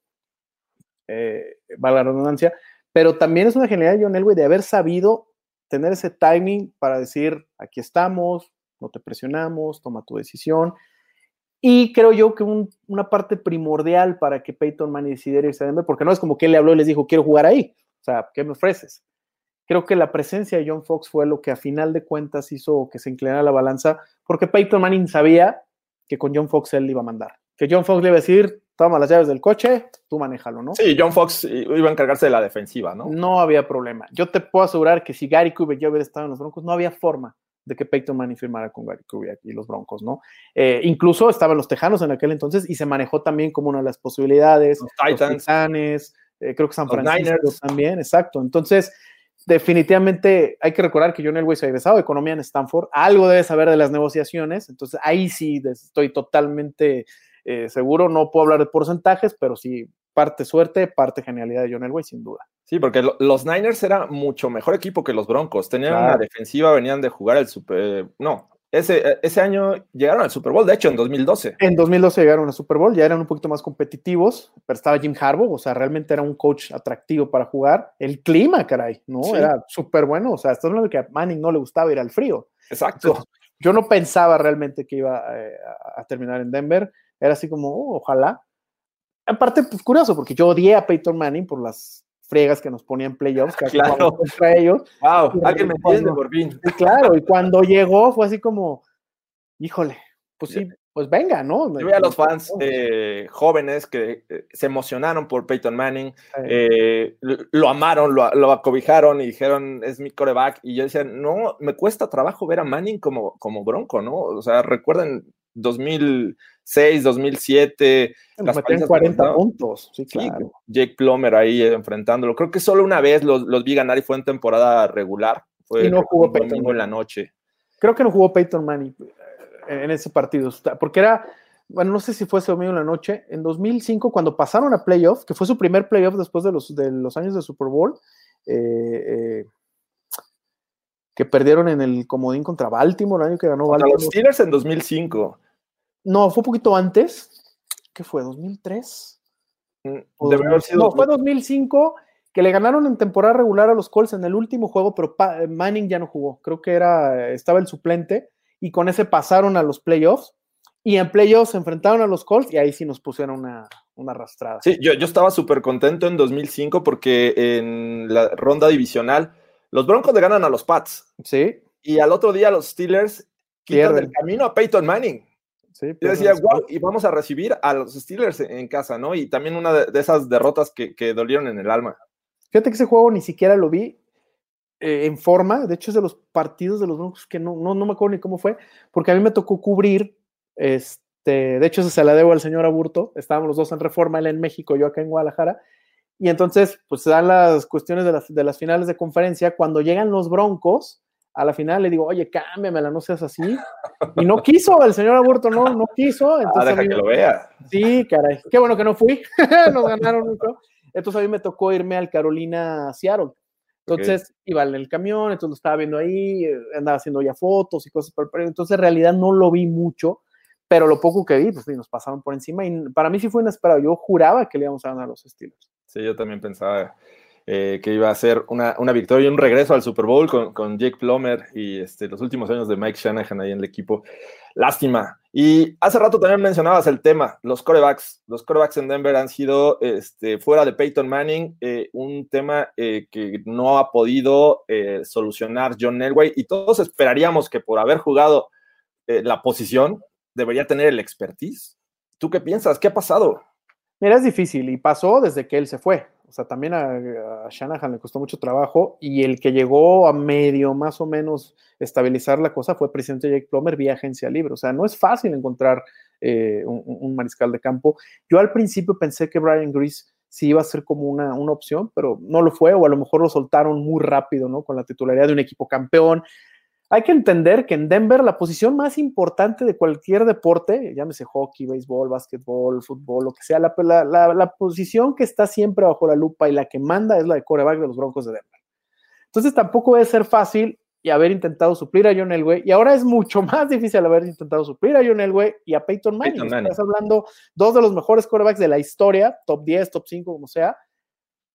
Speaker 5: eh, va la redundancia, pero también es una genialidad de John Elway de haber sabido tener ese timing para decir, aquí estamos, no te presionamos, toma tu decisión. Y creo yo que un, una parte primordial para que Peyton Manning decidiera irse a Denver, porque no es como que él le habló y les dijo, quiero jugar ahí, o sea, ¿qué me ofreces? Creo que la presencia de John Fox fue lo que a final de cuentas hizo que se inclinara la balanza, porque Peyton Manning sabía que con John Fox él iba a mandar, que John Fox le iba a decir, toma las llaves del coche, tú manéjalo, ¿no?
Speaker 4: Sí, John Fox iba a encargarse de la defensiva, ¿no?
Speaker 5: No había problema. Yo te puedo asegurar que si Gary Kubiak ya hubiera estado en los Broncos, no había forma de que Peyton Manning firmara con Gary Kubiak y los Broncos, ¿no? Eh, incluso estaban los Tejanos en aquel entonces y se manejó también como una de las posibilidades.
Speaker 4: Los Titans.
Speaker 5: Los Titanes, eh, creo que San Francisco también, exacto. Entonces, definitivamente hay que recordar que John Elway se ha egresado de economía en Stanford, algo debe saber de las negociaciones, entonces ahí sí estoy totalmente eh, seguro, no puedo hablar de porcentajes, pero sí parte suerte, parte genialidad de John Elway, sin duda.
Speaker 4: Sí, porque lo- los Niners era mucho mejor equipo que los Broncos. Tenían
Speaker 5: Claro.
Speaker 4: una defensiva, venían de jugar el Super. No, ese, ese año llegaron al Super Bowl, de hecho, en 2012.
Speaker 5: En 2012 llegaron a Super Bowl, ya eran un poquito más competitivos, pero estaba Jim Harbaugh, o sea, realmente era un coach atractivo para jugar. El clima, caray, ¿no?
Speaker 4: Sí.
Speaker 5: Era súper bueno, o sea, estás hablando de que a Manning no le gustaba ir al frío.
Speaker 4: Exacto.
Speaker 5: Entonces, yo no pensaba realmente que iba eh, a, a terminar en Denver. Era así como, oh, ojalá. Aparte, pues curioso, porque yo odié a Peyton Manning por las friegas que nos ponía en playoffs, que
Speaker 4: Claro.
Speaker 5: contra ellos.
Speaker 4: Wow, alguien me entiende por fin.
Speaker 5: Y claro, y cuando llegó fue así como, híjole, pues sí, pues venga, ¿no?
Speaker 4: Yo vi a los fans eh, jóvenes que eh, se emocionaron por Peyton Manning, eh, lo, amaron, lo, lo acobijaron y dijeron, es mi coreback. Y yo decía, no, me cuesta trabajo ver a Manning como, como bronco, ¿no? O sea, recuerden 2006, 2007.
Speaker 5: Nos
Speaker 4: las
Speaker 5: metían
Speaker 4: palizas que
Speaker 5: 40
Speaker 4: nos daban.
Speaker 5: puntos, sí,
Speaker 4: Sí,
Speaker 5: claro.
Speaker 4: Jake Plummer ahí enfrentándolo. Creo que solo una vez los, los vi ganar y fue en temporada regular. Fue
Speaker 5: Y no jugó Peyton
Speaker 4: domingo en la noche.
Speaker 5: Creo que no jugó Peyton Manning eh, en ese partido, porque era, bueno, no sé si fue ese domingo en la noche, en 2005, cuando pasaron a playoff, que fue su primer playoff después de los, de los años de Super Bowl, eh, eh, que perdieron en el comodín contra Baltimore, el año que ganó
Speaker 4: Contra los
Speaker 5: Baltimore.
Speaker 4: Steelers en 2005.
Speaker 5: No, fue un poquito antes. ¿Qué fue? ¿2003?
Speaker 4: Mm,
Speaker 5: O
Speaker 4: haber sido
Speaker 5: No, fue 2005 que le ganaron en temporada regular a los Colts en el último juego, pero Pa- Manning ya no jugó. Creo que era, estaba el suplente y con ese pasaron a los playoffs. Y en playoffs se enfrentaron a los Colts y ahí sí nos pusieron una, una arrastrada.
Speaker 4: Sí, yo, yo estaba súper contento en 2005 porque en la ronda divisional los Broncos le ganan a los Pats
Speaker 5: Sí,
Speaker 4: y al otro día los Steelers quitan
Speaker 5: Pierden.
Speaker 4: el camino a Peyton Manning.
Speaker 5: Sí.
Speaker 4: Yo decía, wow, y vamos a recibir a los Steelers en casa, ¿no? Y también una de, de esas derrotas que, que dolieron en el alma.
Speaker 5: Fíjate que ese juego ni siquiera lo vi eh, en forma. De hecho, es de los partidos de los Broncos que no, no, no me acuerdo ni cómo fue, porque a mí me tocó cubrir. Este, de hecho, eso se la debo al señor Aburto. Estábamos los dos en reforma, él en México, yo acá en Guadalajara. Y entonces, pues se dan las cuestiones de las, de las finales de conferencia. Cuando llegan los Broncos a la final, le digo, oye, cámbiamela, no seas así. Y no quiso, el señor Aburto no, no quiso.
Speaker 4: Ah,
Speaker 5: Entonces, a
Speaker 4: deja
Speaker 5: mí-
Speaker 4: que lo vea.
Speaker 5: Sí, caray. Qué bueno que no fui. Nos ganaron mucho. Entonces a mí me tocó irme al Carolina Seattle. Entonces iba en el camión, entonces lo estaba viendo ahí, eh, andaba haciendo ya fotos y cosas. por- Entonces en realidad no lo vi mucho, pero lo poco que vi, pues sí, nos pasaron por encima y para mí sí fue inesperado. Yo juraba que le íbamos a ganar a los Steelers.
Speaker 4: Sí, yo también pensaba eh, que iba a ser una, una victoria y un regreso al Super Bowl con, con Jake Plummer y este, los últimos años de Mike Shanahan ahí en el equipo. Lástima. Y hace rato también mencionabas el tema, los corebacks. Los corebacks en Denver han sido, este, fuera de Peyton Manning, eh, un tema eh, que no ha podido solucionar John Elway y todos esperaríamos que por haber jugado la posición debería tener el expertise. ¿Tú qué piensas? ¿Qué ha pasado?
Speaker 5: Mira, es difícil y pasó desde que él se fue. O sea, también a, Shanahan le costó mucho trabajo y el que llegó a medio más o menos estabilizar la cosa fue presidente Jake Plummer vía agencia libre. O sea, no es fácil encontrar eh, un, un mariscal de campo. Yo al principio pensé que Brian Grease sí iba a ser como una, una opción, pero no lo fue o a lo mejor lo soltaron muy rápido, ¿no? Con la titularidad de un equipo campeón. Hay que entender que en Denver la posición más importante de cualquier deporte, llámese hockey, béisbol, básquetbol, fútbol, lo que sea, la, la, la, la, posición que está siempre bajo la lupa y la que manda es la de coreback de los Broncos de Denver. Entonces tampoco debe ser fácil y haber intentado suplir a John Elway, y ahora es mucho más difícil haber intentado suplir a John Elway y a Peyton Manning.
Speaker 4: Peyton Manning.
Speaker 5: Estás hablando dos de los mejores corebacks de la historia, top 10, top 5, como sea,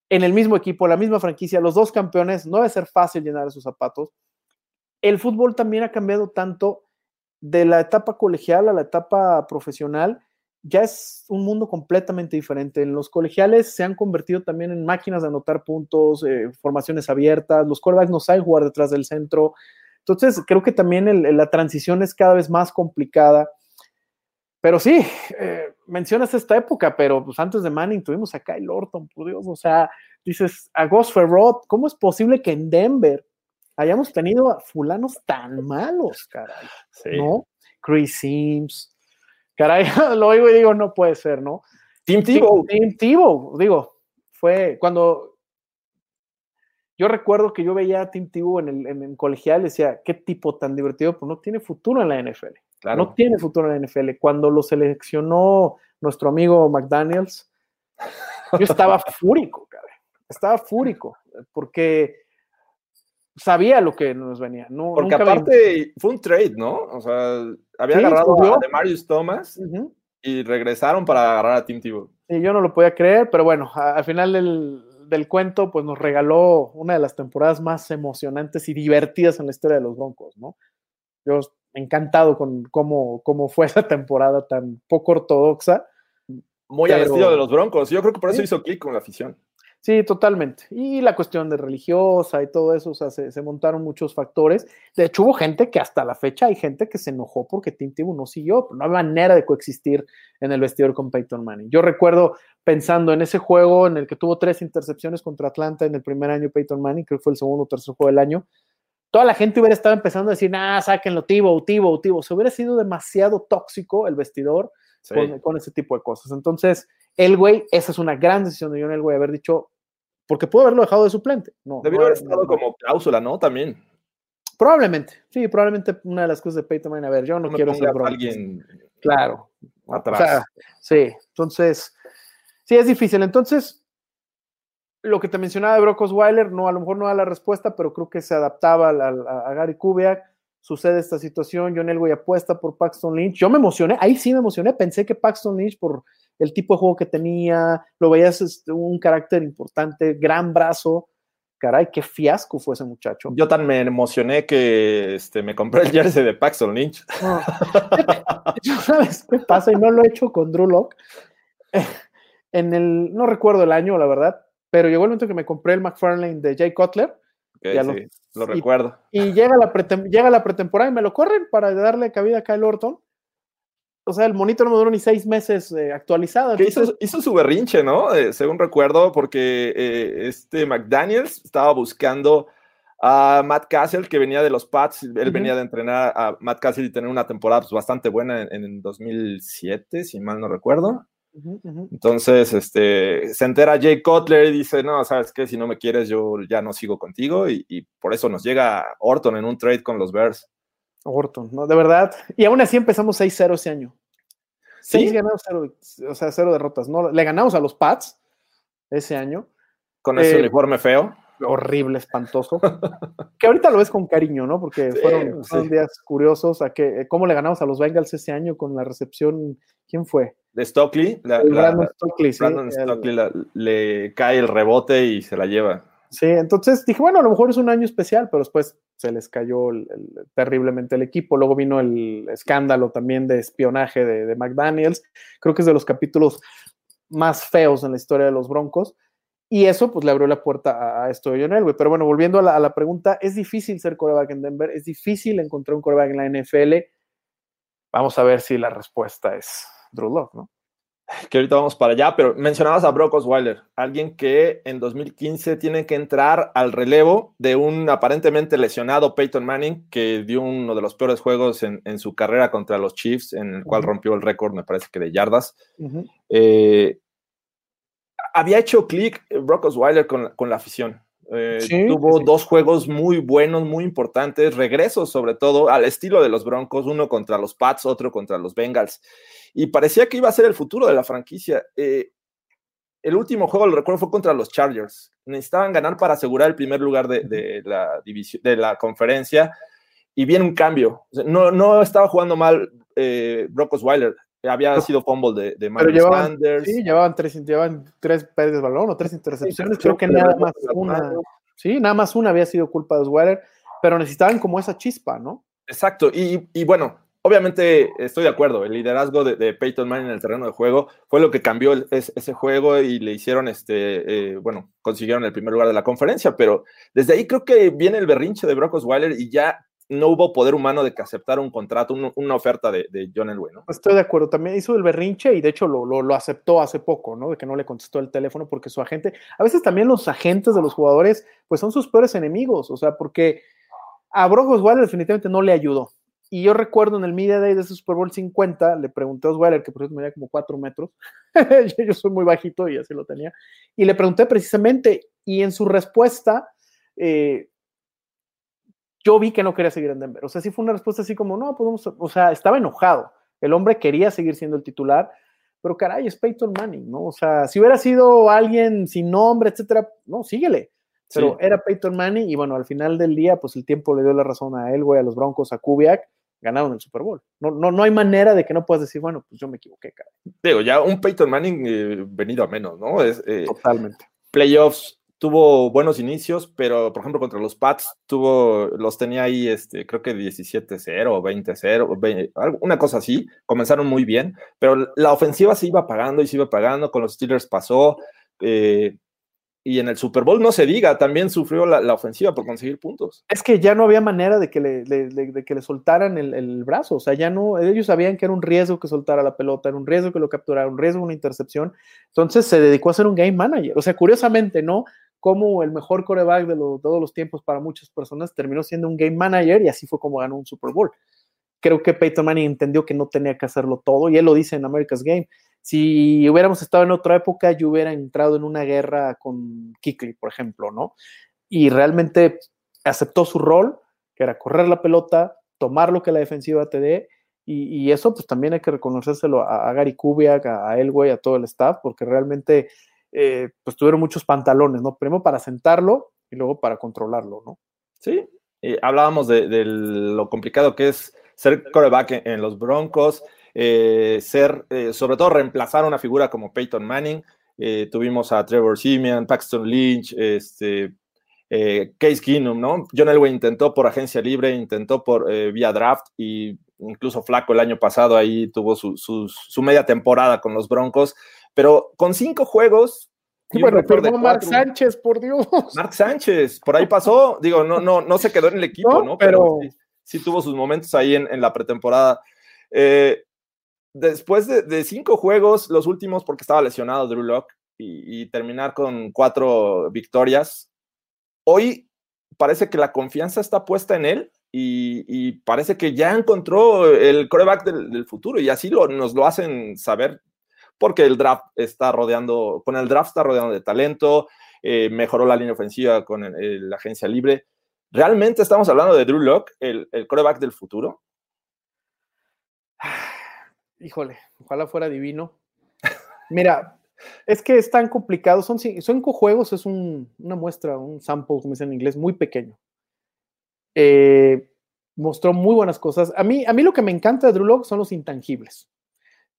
Speaker 5: en el mismo equipo, la misma franquicia, los dos campeones, no debe ser fácil llenar esos zapatos el fútbol también ha cambiado tanto de la etapa colegial a la etapa profesional. Ya es un mundo completamente diferente. En los colegiales se han convertido también en máquinas de anotar puntos, eh, formaciones abiertas. Los quarterbacks no saben jugar detrás del centro. Entonces, creo que también la transición es cada vez más complicada. pero sí, eh, mencionas esta época, pero pues antes de Manning tuvimos a Kyle Orton, por Dios, o sea, dices a Ghost Ferrot, ¿cómo es posible que en Denver hayamos tenido a fulanos tan malos, caray?
Speaker 4: Sí.
Speaker 5: ¿No? Chris Sims, caray, lo oigo y digo, no puede ser, ¿no?
Speaker 4: Tim Tebow.
Speaker 5: Tim Tebow, digo, fue cuando yo recuerdo que yo veía a Tim Tebow en el en, en colegial y decía, qué tipo tan divertido, pues no tiene futuro en la NFL.
Speaker 4: Claro.
Speaker 5: No tiene futuro en la NFL. Cuando lo seleccionó nuestro amigo McDaniels, yo estaba fúrico, cabrón. Estaba fúrico, porque sabía lo que nos venía. No,
Speaker 4: Porque
Speaker 5: nunca
Speaker 4: aparte fue un trade, ¿no? O sea, había
Speaker 5: Sí,
Speaker 4: agarrado
Speaker 5: subió.
Speaker 4: a Demarius Thomas
Speaker 5: Ujú.
Speaker 4: y regresaron para agarrar a Tim Tebow.
Speaker 5: Y yo no lo podía creer, pero bueno, al final del, del cuento, pues nos regaló una de las temporadas más emocionantes y divertidas en la historia de los Broncos, ¿no? Yo encantado con cómo, cómo fue esa temporada tan poco ortodoxa.
Speaker 4: Muy al
Speaker 5: Pero-
Speaker 4: estilo de los Broncos. Yo creo que por eso
Speaker 5: Sí.
Speaker 4: hizo clic con la afición.
Speaker 5: Sí, totalmente. Y la cuestión de religiosa y todo eso, o sea, se, se montaron muchos factores. De hecho, hubo gente que hasta la fecha hay gente que se enojó porque Tim Tebow no siguió. No hay manera de coexistir en el vestidor con Peyton Manning. Yo recuerdo pensando en ese juego en el que tuvo tres intercepciones contra Atlanta en el primer año Peyton Manning, creo que fue el segundo o tercer juego del año. Toda la gente hubiera estado empezando a decir, nah, sáquenlo, Tebow, Tebow, Tebow. Se hubiera sido demasiado tóxico el vestidor
Speaker 4: Sí.
Speaker 5: con, con ese tipo de cosas. Entonces, el güey, esa es una gran decisión de John Elway haber dicho, porque pudo haberlo dejado de suplente. No,
Speaker 4: Debió
Speaker 5: no,
Speaker 4: haber
Speaker 5: no,
Speaker 4: estado
Speaker 5: no.
Speaker 4: como cláusula, ¿no? También.
Speaker 5: Probablemente, sí, probablemente una de las cosas de Peyton Manning. A ver, yo no,
Speaker 4: me
Speaker 5: quiero ser
Speaker 4: alguien
Speaker 5: Claro.
Speaker 4: atrás.
Speaker 5: O sea, sí, entonces, sí, es difícil. Entonces, lo que te mencionaba de Brock Osweiler, no, a lo mejor no da la respuesta, pero creo que se adaptaba a Gary Kubiak. Sucede esta situación, John Elway apuesta por Paxton Lynch. Yo me emocioné, ahí sí me emocioné. Pensé que Paxton Lynch, por el tipo de juego que tenía, lo veías este, un carácter importante, gran brazo. Caray, qué fiasco fue ese muchacho.
Speaker 4: Yo tan me emocioné que este, me compré el jersey de Paxton Lynch.
Speaker 5: No. ¿Sabes qué pasa? Y no lo he hecho con Drew Lock. En el, no recuerdo el año, la verdad, pero llegó el momento que me compré el McFarlane de Jay Cutler
Speaker 4: sí,
Speaker 5: lo-
Speaker 4: lo,
Speaker 5: y-
Speaker 4: recuerdo.
Speaker 5: y llega la, llega la pretemporada y me lo corren para darle cabida a Kyle Orton. O sea, el monito no me duró ni seis meses eh, actualizado.
Speaker 4: Que
Speaker 5: entonces-
Speaker 4: hizo, hizo su berrinche, ¿no? Eh, según recuerdo, porque eh, este McDaniels estaba buscando a Matt Castle, que venía de los Pats. Él venía de entrenar a Matt Castle y tener una temporada pues, bastante buena en, en 2007, si mal no recuerdo. Entonces, este, se entera Jay Cutler y dice, no, ¿sabes qué? Si no me quieres, yo ya no sigo contigo. Y, y por eso nos llega Orton en un trade con los Bears.
Speaker 5: Orton, ¿no? De verdad. Y aún así empezamos 6-0 ese año.
Speaker 4: ¿Sí?
Speaker 5: Seis ganados, cero, o sea, cero derrotas. ¿no? Le ganamos a los Pats ese año.
Speaker 4: Con ese
Speaker 5: Eh,
Speaker 4: uniforme feo.
Speaker 5: horrible, espantoso. que ahorita lo ves con cariño, ¿no? Porque
Speaker 4: Sí,
Speaker 5: fueron,
Speaker 4: sí.
Speaker 5: fueron días curiosos a que cómo le ganamos a los Bengals ese año con la recepción. ¿Quién fue?
Speaker 4: De Stockley, la-
Speaker 5: El
Speaker 4: la-
Speaker 5: Brandon sí,
Speaker 4: Brandon
Speaker 5: el-
Speaker 4: Stockley la- le cae el rebote y se la lleva.
Speaker 5: Sí, entonces dije, bueno, a lo mejor es un año especial, pero después se les cayó terriblemente el equipo. Luego vino el escándalo también de espionaje de, de McDaniels. Creo que es de los capítulos más feos en la historia de los Broncos. Y eso pues le abrió la puerta a, a esto de John Elway. Pero bueno, volviendo a la, pregunta, es difícil ser coreback en Denver, es difícil encontrar un coreback en la NFL. Vamos a ver si la respuesta es Drew Lock, ¿no?
Speaker 4: Que ahorita vamos para allá, pero mencionabas a Brock Osweiler, alguien que en 2015 tiene que entrar al relevo de un aparentemente lesionado Peyton Manning, que dio uno de los peores juegos en, en su carrera contra los Chiefs, en el cual rompió el récord, me parece que de yardas. Eh, había hecho clic Brock Osweiler con, con la afición. Eh,
Speaker 5: Sí,
Speaker 4: tuvo
Speaker 5: sí.
Speaker 4: dos juegos muy buenos, muy importantes, regresos sobre todo al estilo de los Broncos, uno contra los Pats, otro contra los Bengals. Y parecía que iba a ser el futuro de la franquicia. Eh, el último juego, lo recuerdo, fue contra los Chargers. Necesitaban ganar para asegurar el primer lugar de, de la, división, de la conferencia y viene un cambio. O sea, no, no estaba jugando mal eh, Brock Osweiler. Había
Speaker 5: No.
Speaker 4: sido fumble de, de
Speaker 5: Pero llevaban,
Speaker 4: Sanders.
Speaker 5: sí, llevaban tres, llevaban tres pérdidas de balón o tres intercepciones.
Speaker 4: Sí,
Speaker 5: Creo que
Speaker 4: creo que
Speaker 5: nada más una. Sí, nada más una había sido culpa de Osweiler, pero necesitaban como esa chispa, ¿no?
Speaker 4: Exacto, y, y bueno, obviamente estoy de acuerdo, el liderazgo de, Peyton Manning en el terreno de juego fue lo que cambió ese juego y le hicieron, este, eh, bueno, consiguieron el primer lugar de la conferencia, pero desde ahí creo que viene el berrinche de Brock Osweiler y ya no hubo poder humano de que aceptara un contrato, un, una oferta de, John Elway, ¿no?
Speaker 5: Estoy de acuerdo, también hizo el berrinche y de hecho lo, lo, lo, aceptó hace poco, ¿no? De que no le contestó el teléfono porque su agente, a veces también los agentes de los jugadores, pues son sus peores enemigos, o sea, porque a Brock Osweiler definitivamente no le ayudó. Y yo recuerdo en el Media Day de ese Super Bowl 50, le pregunté a Osweiler, que por cierto medía como cuatro metros, yo soy muy bajito y así lo tenía, y le pregunté precisamente, y en su respuesta, eh, yo vi que no quería seguir en Denver. O sea, sí fue una respuesta así como, no, podemos, o sea, estaba enojado. El hombre quería seguir siendo el titular, pero caray, es Peyton Manning, ¿no? O sea, si hubiera sido alguien sin nombre, etcétera, no, síguele. Pero sí. era Peyton Manning y bueno, al final del día, pues el tiempo le dio la razón a él, güey, a los Broncos, a Kubiak, ganaron el Super Bowl. No, no, no hay manera de que no puedas decir, bueno, pues yo me equivoqué, cara.
Speaker 4: Digo, ya un Peyton Manning eh, venido a menos, ¿no? Es,
Speaker 5: eh, Totalmente.
Speaker 4: Playoffs, tuvo buenos inicios, pero por ejemplo contra los Pats tuvo, los tenía ahí, este, creo que 17-0 o 20-0, una cosa así, comenzaron muy bien, pero la ofensiva se iba apagando y se iba apagando, con los Steelers pasó, eh, y en el Super Bowl no se diga, también sufrió la, la, ofensiva por conseguir puntos.
Speaker 5: Es que ya no había manera de que le, de, que le soltaran el, el, brazo, o sea, ya no, ellos sabían que era un riesgo que soltara la pelota, era un riesgo que lo capturara, un riesgo una intercepción, entonces se dedicó a ser un game manager, o sea, curiosamente, ¿no? como el mejor coreback de lo, todos los tiempos para muchas personas, terminó siendo un game manager y así fue como ganó un Super Bowl. Creo que Peyton Manning entendió que no tenía que hacerlo todo y él lo dice en America's Game. Si hubiéramos estado en otra época, yo hubiera entrado en una guerra con Kikli, por ejemplo, ¿no? Y realmente aceptó su rol, que era correr la pelota, tomar lo que la defensiva te dé, y, eso pues también hay que reconocérselo a, Gary Kubiak, a, a Elway, a todo el staff, porque realmente eh, pues tuvieron muchos pantalones, ¿no? Primero para sentarlo y luego para controlarlo, ¿no?
Speaker 4: Sí, hablábamos de, lo complicado que es ser coreback en, los Broncos, eh, ser, sobre todo reemplazar una figura como Peyton Manning. tuvimos a Trevor Simeon, Paxton Lynch, este, Case Keenum, ¿no? John Elway intentó por agencia libre, intentó por vía draft y incluso Flaco el año pasado ahí tuvo su, su, su media temporada con los Broncos pero con cinco juegos.
Speaker 5: Y bueno, Mark Sánchez, por Dios.
Speaker 4: Mark Sánchez, por ahí pasó. Digo, no, no, no se quedó en el equipo, ¿no? ¿no? Pero, pero sí, sí, tuvo sus momentos ahí en, en la pretemporada. Eh, después de, cinco juegos, los últimos porque estaba lesionado Drew Locke, y, y, terminar con cuatro victorias, hoy parece que la confianza está puesta en él y, y parece que ya encontró el coreback del, futuro y así lo, nos lo hacen saber porque el draft está rodeando, con el draft está rodeando de talento, eh, mejoró la línea ofensiva con la agencia libre. ¿Realmente estamos hablando de Drew Locke, el, el coreback del futuro?
Speaker 5: Híjole, ojalá fuera divino. Mira, es que es tan complicado, son cinco juegos, es un, una muestra, un sample, como dicen en inglés, muy pequeño. Eh, mostró muy buenas cosas. A mí, a mí lo que me encanta de Drew Locke son los intangibles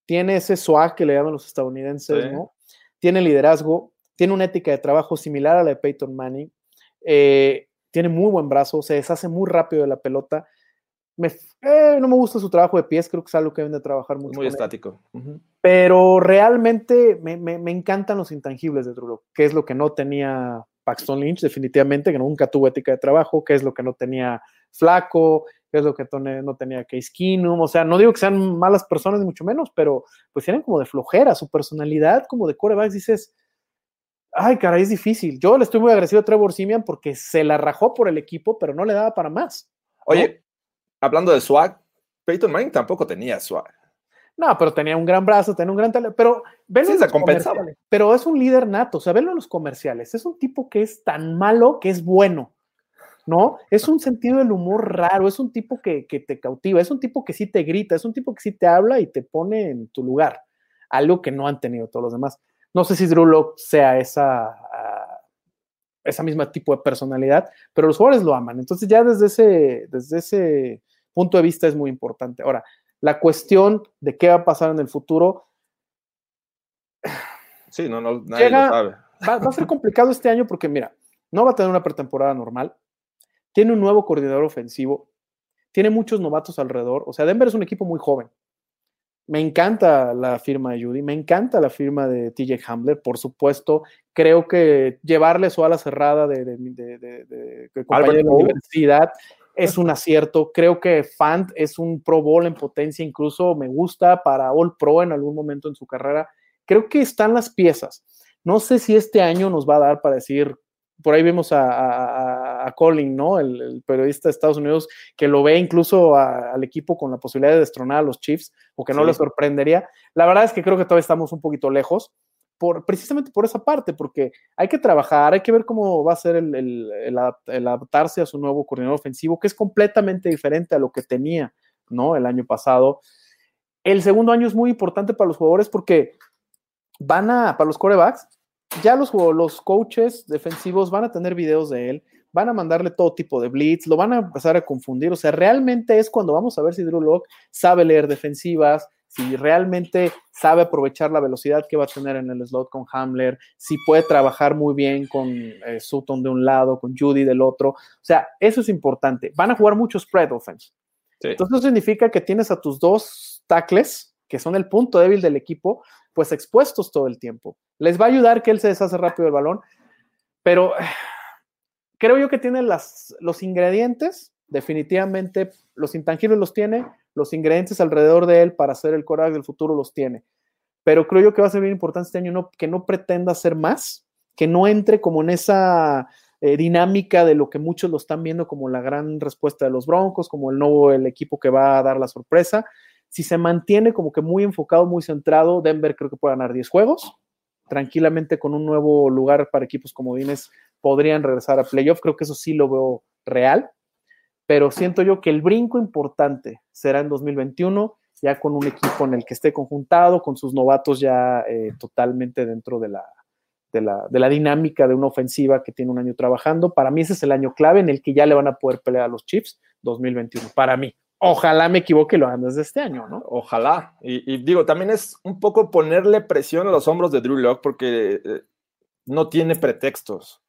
Speaker 5: tiene ese swag que le llaman los estadounidenses, sí. ¿no? Tiene liderazgo, tiene una ética de trabajo similar a la de Peyton Manning, eh, tiene muy buen brazo, se deshace muy rápido de la pelota. Me, eh, no me gusta su trabajo de pies, creo que es algo que deben de trabajar mucho.
Speaker 4: Muy estático.
Speaker 5: Uh -huh. Pero realmente me, me, me, encantan los intangibles de Drew que es lo que no tenía Paxton Lynch, definitivamente, que nunca tuvo ética de trabajo, que es lo que no tenía Flaco, que es lo que no tenía Case Keenum, o sea, no digo que sean malas personas ni mucho menos, pero pues tienen como de flojera, su personalidad como de corebacks, dices, ay, caray, es difícil. Yo le estoy muy agradecido a Trevor Simian porque se la rajó por el equipo, pero no le daba para más.
Speaker 4: Oye, hablando de swag, Peyton Manning tampoco tenía swag.
Speaker 5: No, pero tenía un gran brazo, tenía un gran talento, pero
Speaker 4: ven sí, se compensaba.
Speaker 5: Pero es un líder nato, o sea, venlo en los comerciales, es un tipo que es tan malo que es bueno. ¿no? Es un sentido del humor raro, es un tipo que, que, te cautiva, es un tipo que sí te grita, es un tipo que sí te habla y te pone en tu lugar, algo que no han tenido todos los demás. No sé si Drew Locke sea esa, uh, esa misma tipo de personalidad, pero los jugadores lo aman. Entonces ya desde ese, desde ese punto de vista es muy importante. Ahora, la cuestión de qué va a pasar en el futuro.
Speaker 4: Sí, no, no nadie llega, lo sabe.
Speaker 5: Va, va a ser complicado este año porque, mira, no va a tener una pretemporada normal tiene un nuevo coordinador ofensivo, tiene muchos novatos alrededor. O sea, Denver es un equipo muy joven. Me encanta la firma de Judy, me encanta la firma de TJ Hamler, por supuesto. Creo que llevarle su ala cerrada de, de, de, de, de compañero de universidad es un acierto. Creo que Fant es un Pro Bowl en potencia, incluso me gusta para All Pro en algún momento en su carrera. Creo que están las piezas. No sé si este año nos va a dar para decir, por ahí vemos a, a, a Colin, ¿no? El, el, periodista de Estados Unidos, que lo ve incluso a, al equipo con la posibilidad de destronar a los Chiefs, o que no sí. le sorprendería. La verdad es que creo que todavía estamos un poquito lejos por, precisamente por esa parte, porque hay que trabajar, hay que ver cómo va a ser el, el, adaptarse a su nuevo coordinador ofensivo, que es completamente diferente a lo que tenía, ¿no? El año pasado. El segundo año es muy importante para los jugadores porque van a, para los corebacks, ya los, los coaches defensivos van a tener videos de él, van a mandarle todo tipo de blitz, lo van a empezar a confundir, o sea, realmente es cuando vamos a ver si Drew Locke sabe leer defensivas, si realmente sabe aprovechar la velocidad que va a tener en el slot con Hamler, si puede trabajar muy bien con eh, Sutton de un lado, con Judy del otro. O sea, eso es importante. Van a jugar mucho spread offense. Sí. Entonces, eso significa que tienes a tus dos tackles, que son el punto débil del equipo, pues expuestos todo el tiempo. Les va a ayudar que él se deshace rápido el balón, pero creo yo que tiene las, los ingredientes, definitivamente los intangibles los tiene, los ingredientes alrededor de él para hacer el coraje del futuro los tiene. Pero creo yo que va a ser bien importante este año que no pretenda hacer más, que no entre como en esa eh, dinámica de lo que muchos lo están viendo como la gran respuesta de los Broncos, como el nuevo el equipo que va a dar la sorpresa. Si se mantiene como que muy enfocado, muy centrado, Denver creo que puede ganar 10 juegos. Tranquilamente con un nuevo lugar para equipos como Dines podrían regresar a playoff. Creo que eso sí lo veo real pero siento yo que el brinco importante será en 2021, ya con un equipo en el que esté conjuntado, con sus novatos ya eh, totalmente dentro de la, de, la, de la dinámica de una ofensiva que tiene un año trabajando. Para mí ese es el año clave en el que ya le van a poder pelear a los Chiefs 2021, para mí. Ojalá me equivoque y lo hagan desde este año, ¿no?
Speaker 4: Ojalá. Y, y, digo, también es un poco ponerle presión a los hombros de Drew Locke porque eh, no tiene pretextos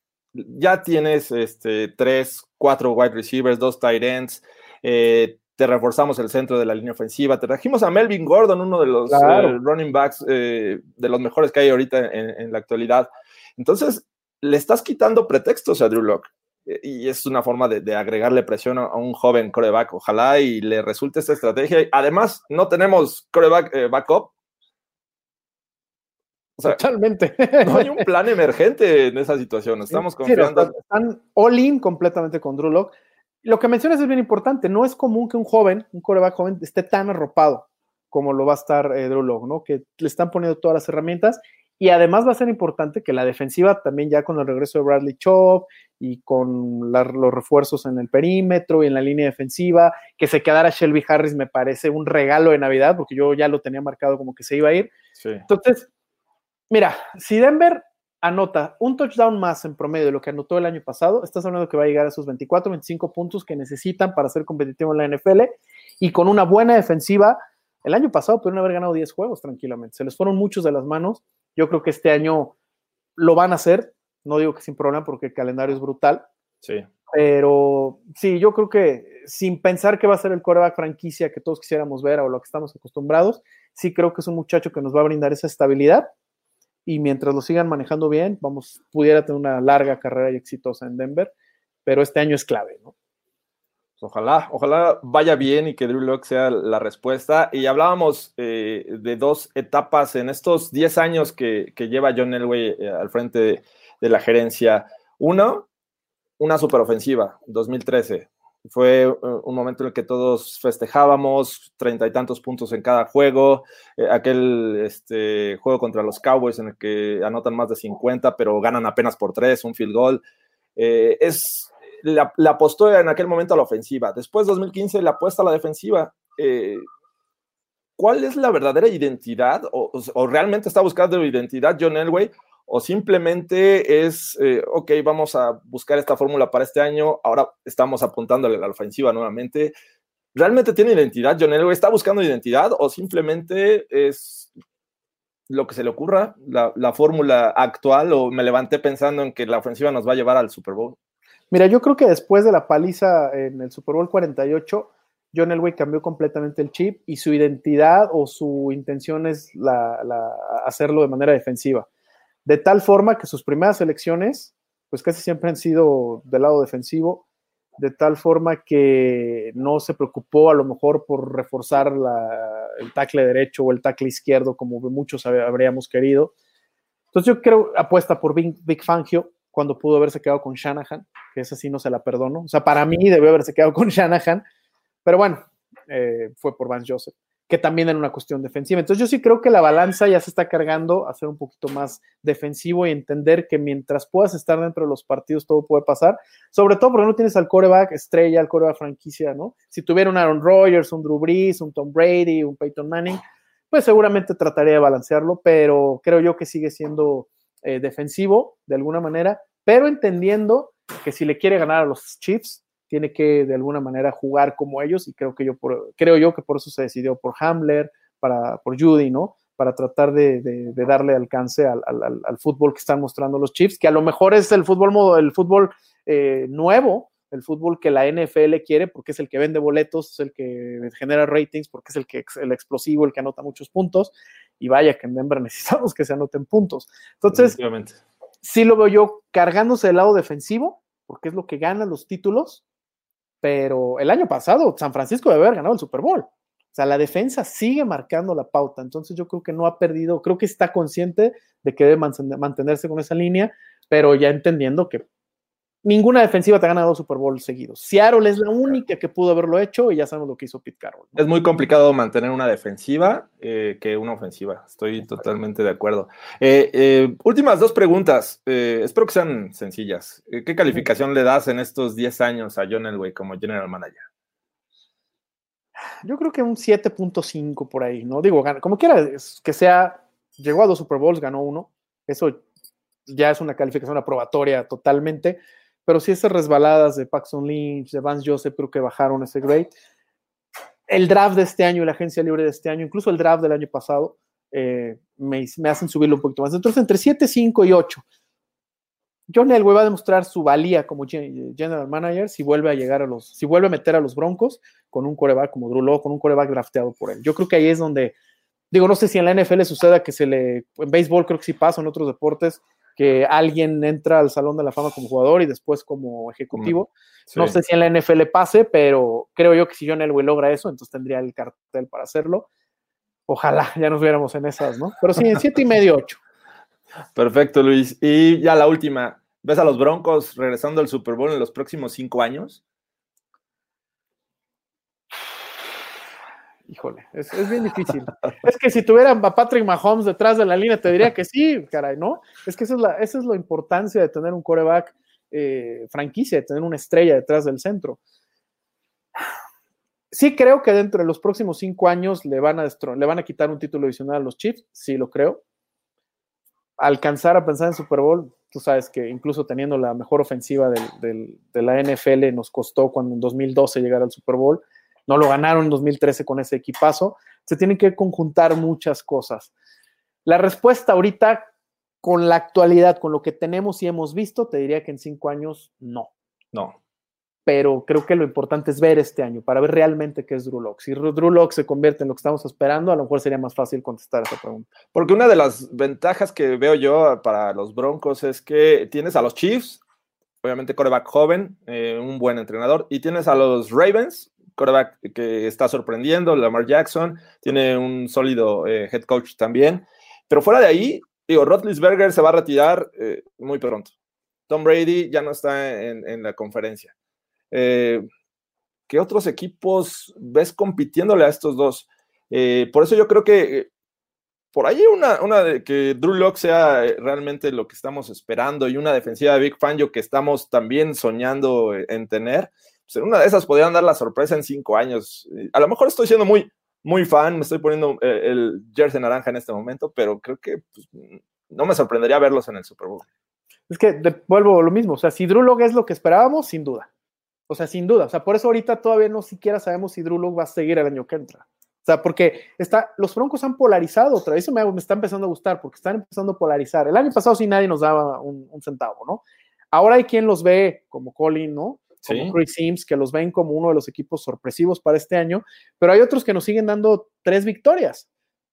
Speaker 4: ya tienes este, tres, cuatro wide receivers, dos tight ends, eh, te reforzamos el centro de la línea ofensiva, te trajimos a Melvin Gordon, uno de los claro. eh, running backs de los mejores que hay ahorita en, en, la actualidad. Entonces, le estás quitando pretextos a Drew Locke. Y es una forma de, de agregarle presión a, un joven coreback. Ojalá y le resulte esta estrategia. Además, no tenemos coreback eh, backup,
Speaker 5: o sea, Totalmente.
Speaker 4: No hay un plan emergente en esa situación. Estamos sí, confiando.
Speaker 5: Están, están all in completamente con Drew Locke. Lo que mencionas es bien importante. No es común que un joven, un coreback joven, esté tan arropado como lo va a estar eh, Drew Locke, ¿no? Que le están poniendo todas las herramientas. Y además va a ser importante que la defensiva también ya con el regreso de Bradley Chop y con la, los refuerzos en el perímetro y en la línea defensiva, que se quedara Shelby Harris me parece un regalo de Navidad porque yo ya lo tenía marcado como que se iba a ir.
Speaker 4: Sí.
Speaker 5: Entonces, Mira, si Denver anota un touchdown más en promedio de lo que anotó el año pasado, estás hablando que va a llegar a esos 24, 25 puntos que necesitan para ser competitivo en la NFL y con una buena defensiva. El año pasado pudieron haber ganado 10 juegos tranquilamente. Se les fueron muchos de las manos. Yo creo que este año lo van a hacer. No digo que sin problema porque el calendario es brutal.
Speaker 4: Sí.
Speaker 5: Pero sí, yo creo que sin pensar que va a ser el coreback franquicia que todos quisiéramos ver o lo que estamos acostumbrados, sí creo que es un muchacho que nos va a brindar esa estabilidad y mientras lo sigan manejando bien, vamos, pudiera tener una larga carrera y exitosa en Denver, pero este año es clave, ¿no?
Speaker 4: Ojalá, ojalá vaya bien y que Drew Locke sea la respuesta. Y hablábamos eh, de dos etapas en estos 10 años que, lleva John Elway eh, al frente de, la gerencia. Uno, una superofensiva, 2013. Fue uh, un momento en el que todos festejábamos, treinta y tantos puntos en cada juego, eh, aquel este, juego contra los Cowboys en el que anotan más de 50, pero ganan apenas por tres, un field goal. Eh, es, la, apostó en aquel momento a la ofensiva. Después, 2015, la apuesta a la defensiva. Eh, ¿Cuál es la verdadera identidad? O, o, realmente está buscando identidad John Elway? o simplemente es, eh, ok, vamos a buscar esta fórmula para este año, ahora estamos apuntándole a la ofensiva nuevamente. ¿Realmente tiene identidad, John Elway? ¿Está buscando identidad o simplemente es lo que se le ocurra, la, la fórmula actual, o me levanté pensando en que la ofensiva nos va a llevar al Super Bowl?
Speaker 5: Mira, yo creo que después de la paliza en el Super Bowl 48, John Elway cambió completamente el chip y su identidad o su intención es la, hacerlo de manera defensiva de tal forma que sus primeras elecciones, pues casi siempre han sido del lado defensivo. de tal forma que no se preocupó a lo mejor por reforzar el tackle derecho o el tackle izquierdo como muchos habríamos querido. Entonces yo creo apuesta por Big, Big Fangio cuando pudo haberse quedado con Shanahan, que esa sí no se la perdono. O sea, para mí debió haberse quedado con Shanahan, pero bueno, eh, fue por Vance Joseph que también en una cuestión defensiva. Entonces yo sí creo que la balanza ya se está cargando a ser un poquito más defensivo y entender que mientras puedas estar dentro de los partidos todo puede pasar, sobre todo porque no tienes al coreback estrella, al coreback franquicia, ¿no? Si tuviera un Aaron Rodgers, un Drew Brees, un Tom Brady, un Peyton Manning, pues seguramente trataría de balancearlo, pero creo yo que sigue siendo eh, defensivo de alguna manera, pero entendiendo que si le quiere ganar a los Chiefs, tiene que de alguna manera jugar como ellos y creo que yo por, creo yo que por eso se decidió por Hamler, para, por Judy, ¿no? Para tratar de, darle alcance al, fútbol que están mostrando los Chiefs, que a lo mejor es el fútbol, el fútbol eh, nuevo, el fútbol que la NFL quiere, porque es el que vende boletos, es el que genera ratings, porque es el que el explosivo, el que anota muchos puntos, y vaya que en Denver necesitamos que se anoten puntos. Entonces, sí lo veo yo cargándose del lado defensivo, porque es lo que gana los títulos, pero el año pasado San Francisco debe haber ganado el Super Bowl. O sea, la defensa sigue marcando la pauta, entonces yo creo que no ha perdido, creo que está consciente de que debe mantenerse con esa línea, pero ya entendiendo que ninguna defensiva te ha ganado Super Bowl seguidos. Seattle es la única que pudo haberlo hecho y ya sabemos lo que hizo Pete Carroll.
Speaker 4: Es muy complicado mantener una defensiva eh, que una ofensiva. Estoy totalmente de acuerdo. Eh, eh, últimas dos preguntas. espero que sean sencillas. ¿Qué calificación le das en estos 10 años a John Elway como general manager?
Speaker 5: Yo creo que un 7.5 por ahí, ¿no? Digo, como quiera que sea, llegó a dos Super Bowls, ganó uno. Eso ya es una calificación aprobatoria totalmente pero si esas resbaladas de Paxton Lynch, de Vance Joseph, creo que bajaron ese grade. El draft de este año y la agencia libre de este año, incluso el draft del año pasado, eh, me, me, hacen subirlo un poquito más. Entonces, entre 7, 5 y 8. John Elway va a demostrar su valía como general manager si vuelve a llegar a los, si vuelve a meter a los Broncos con un coreback como Drew con un coreback drafteado por él. Yo creo que ahí es donde, digo, no sé si en la NFL suceda que se le, en béisbol creo que sí pasa, en otros deportes, que alguien entra al Salón de la Fama como jugador y después como ejecutivo. No sé si en la NFL pase, pero creo yo que si John Elway logra eso, entonces tendría el cartel para hacerlo. Ojalá ya nos viéramos en esas, ¿no? Pero sí, en siete y medio, ocho.
Speaker 4: Perfecto, Luis. Y ya la última. ¿Ves a los Broncos regresando al Super Bowl en los próximos cinco años?
Speaker 5: Híjole, es, bien difícil. es que si tuvieran a Patrick Mahomes detrás de la línea, te diría que sí, caray, ¿no? Es que esa es la, esa es la importancia de tener un coreback eh, franquicia, de tener una estrella detrás del centro. Sí creo que dentro de los próximos cinco años le van a, le van a quitar un título adicional a los Chiefs, sí lo creo. Alcanzar a pensar en Super Bowl, tú sabes que incluso teniendo la mejor ofensiva de la NFL nos costó cuando en 2012 llegar al Super Bowl no lo ganaron en 2013 con ese equipazo. Se tienen que conjuntar muchas cosas. La respuesta ahorita, con la actualidad, con lo que tenemos y hemos visto, te diría que en cinco años no.
Speaker 4: No.
Speaker 5: Pero creo que lo importante es ver este año para ver realmente qué es Drew Lock. Si Drew Lock se convierte en lo que estamos esperando, a lo mejor sería más fácil contestar esa pregunta.
Speaker 4: Porque una de las ventajas que veo yo para los Broncos es que tienes a los Chiefs, obviamente coreback joven, eh, un buen entrenador, y tienes a los Ravens, quarterback que está sorprendiendo, Lamar Jackson, tiene un sólido eh, head coach también. Pero fuera de ahí, digo, Rotlisberger se va a retirar eh, muy pronto. Tom Brady ya no está en, la conferencia. Eh, ¿Qué otros equipos ves compitiéndole a estos dos? por eso yo creo que por ahí una, una de que Drew Locke sea realmente lo que estamos esperando y una defensiva de Big Fangio que estamos también soñando en tener, pues, una de esas podrían dar la sorpresa en cinco años. A lo mejor estoy siendo muy, muy fan, me estoy poniendo eh, el jersey naranja en este momento, pero creo que pues, no me sorprendería verlos en el Super Bowl.
Speaker 5: Es que vuelvo lo mismo, o sea, si Drew es lo que esperábamos, sin duda. O sea, sin duda. O sea, por eso ahorita todavía no siquiera sabemos si Drew Lock va a seguir el año que entra. O sea, porque está, los Broncos han polarizado otra vez. Eso me, está empezando a gustar porque están empezando a polarizar. El año pasado sí nadie nos daba un centavo, ¿no? Ahora hay quien los ve como Colin, ¿no? Como Chris Sims, que los ven como uno de los equipos sorpresivos para este año, pero hay otros que nos siguen dando tres victorias,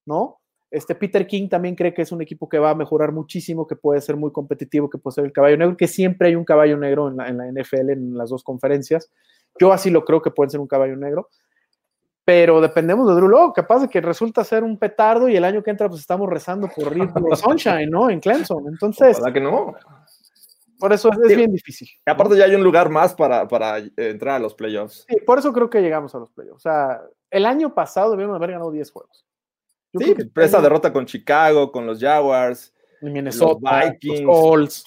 Speaker 5: ¿no? Este Peter King también cree que es un equipo que va a mejorar muchísimo, que puede ser muy competitivo, que puede ser el caballo negro, que siempre hay un caballo negro en la, en la NFL en las dos conferencias. Yo así lo creo que pueden ser un caballo negro pero dependemos de Drew Lock. Capaz de que resulta ser un petardo y el año que entra, pues estamos rezando por River Sunshine, ¿no? En Clemson. Entonces.
Speaker 4: ¿Verdad que no?
Speaker 5: Por eso es, es bien difícil.
Speaker 4: Y aparte, ya hay un lugar más para, para entrar a los playoffs.
Speaker 5: Sí, por eso creo que llegamos a los playoffs. O sea, el año pasado debíamos haber ganado 10 juegos.
Speaker 4: Yo sí, esa año... derrota con Chicago, con los Jaguars,
Speaker 5: Minnesota, los Vikings, los Colts.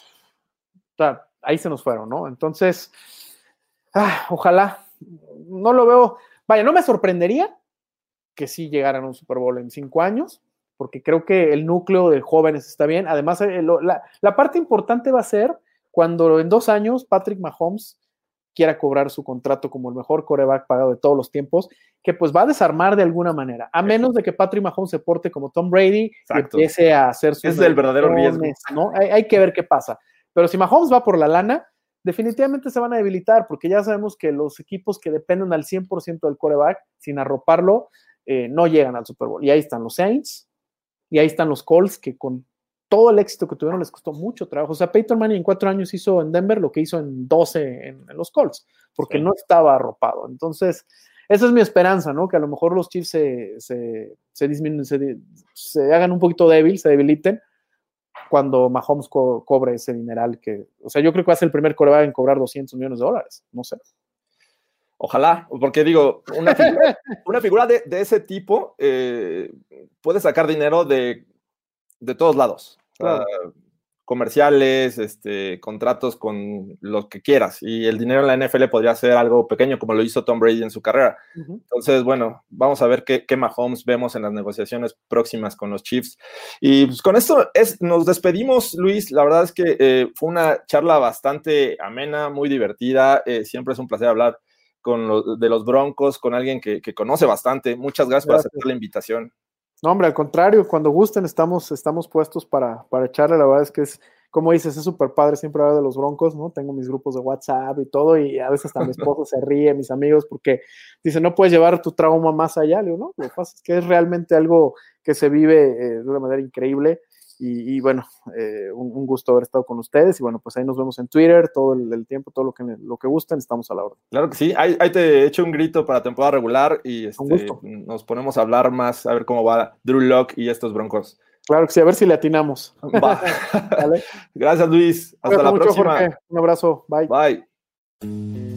Speaker 5: O sea, ahí se nos fueron, ¿no? Entonces, ah, ojalá. No lo veo Vaya, no me sorprendería que sí llegaran a un Super Bowl en cinco años, porque creo que el núcleo de jóvenes está bien. Además, eh, la, la, parte importante va a ser cuando en dos años Patrick Mahomes quiera cobrar su contrato como el mejor coreback pagado de todos los tiempos, que pues va a desarmar de alguna manera, a menos de que Patrick Mahomes se porte como Tom Brady
Speaker 4: Exacto.
Speaker 5: y empiece a hacer sus...
Speaker 4: Es el verdadero riesgo.
Speaker 5: ¿no? Hay, hay que ver qué pasa. Pero si Mahomes va por la lana, definitivamente se van a debilitar porque ya sabemos que los equipos que dependen al 100% del coreback, sin arroparlo, eh, no llegan al Super Bowl. Y ahí están los Saints, y ahí están los Colts, que con todo el éxito que tuvieron les costó mucho trabajo. O sea, Peyton Manning en cuatro años hizo en Denver lo que hizo en 12 en, en los Colts, porque sí. no estaba arropado. Entonces, esa es mi esperanza, ¿no? Que a lo mejor los Chiefs se, se, se disminuyen, se, se hagan un poquito débil, se debiliten, cuando Mahomes co cobre ese dineral que, o sea, yo creo que va a ser el primer coreback en cobrar 200 millones de dólares, no sé.
Speaker 4: Ojalá, porque digo, una figura, una figura de, de, ese tipo eh, puede sacar dinero de, de todos lados. Claro. Uh, comerciales, este, contratos con lo que quieras. Y el dinero en la NFL podría ser algo pequeño, como lo hizo Tom Brady en su carrera. Uh -huh. Entonces, bueno, vamos a ver qué, qué, Mahomes vemos en las negociaciones próximas con los Chiefs. Y pues, con esto es, nos despedimos, Luis. La verdad es que eh, fue una charla bastante amena, muy divertida. Eh, siempre es un placer hablar con lo, de los Broncos, con alguien que, que conoce bastante. Muchas gracias, gracias, por aceptar la invitación.
Speaker 5: No, hombre, al contrario, cuando gusten estamos, estamos puestos para, para echarle, la verdad es que es, como dices, es súper padre siempre hablar de los broncos, ¿no? Tengo mis grupos de WhatsApp y todo, y a veces hasta mi esposo se ríe, mis amigos, porque dice, no puedes llevar tu trauma más allá, le digo, no, lo que pasa es que es realmente algo que se vive eh, de una manera increíble, y, y bueno, eh, un, un, gusto haber estado con ustedes, y bueno, pues ahí nos vemos en Twitter todo el, el tiempo, todo lo que, lo que gusten, estamos a la orden.
Speaker 4: Claro que sí, ahí, ahí te echo un grito para temporada regular, y este, nos ponemos a hablar más, a ver cómo va Drew Lock y estos broncos.
Speaker 5: Claro que sí, a ver si le atinamos.
Speaker 4: Va. ¿Vale? Gracias, Luis. Hasta Gracias la mucho, próxima. Jorge.
Speaker 5: Un abrazo. Bye.
Speaker 4: Bye.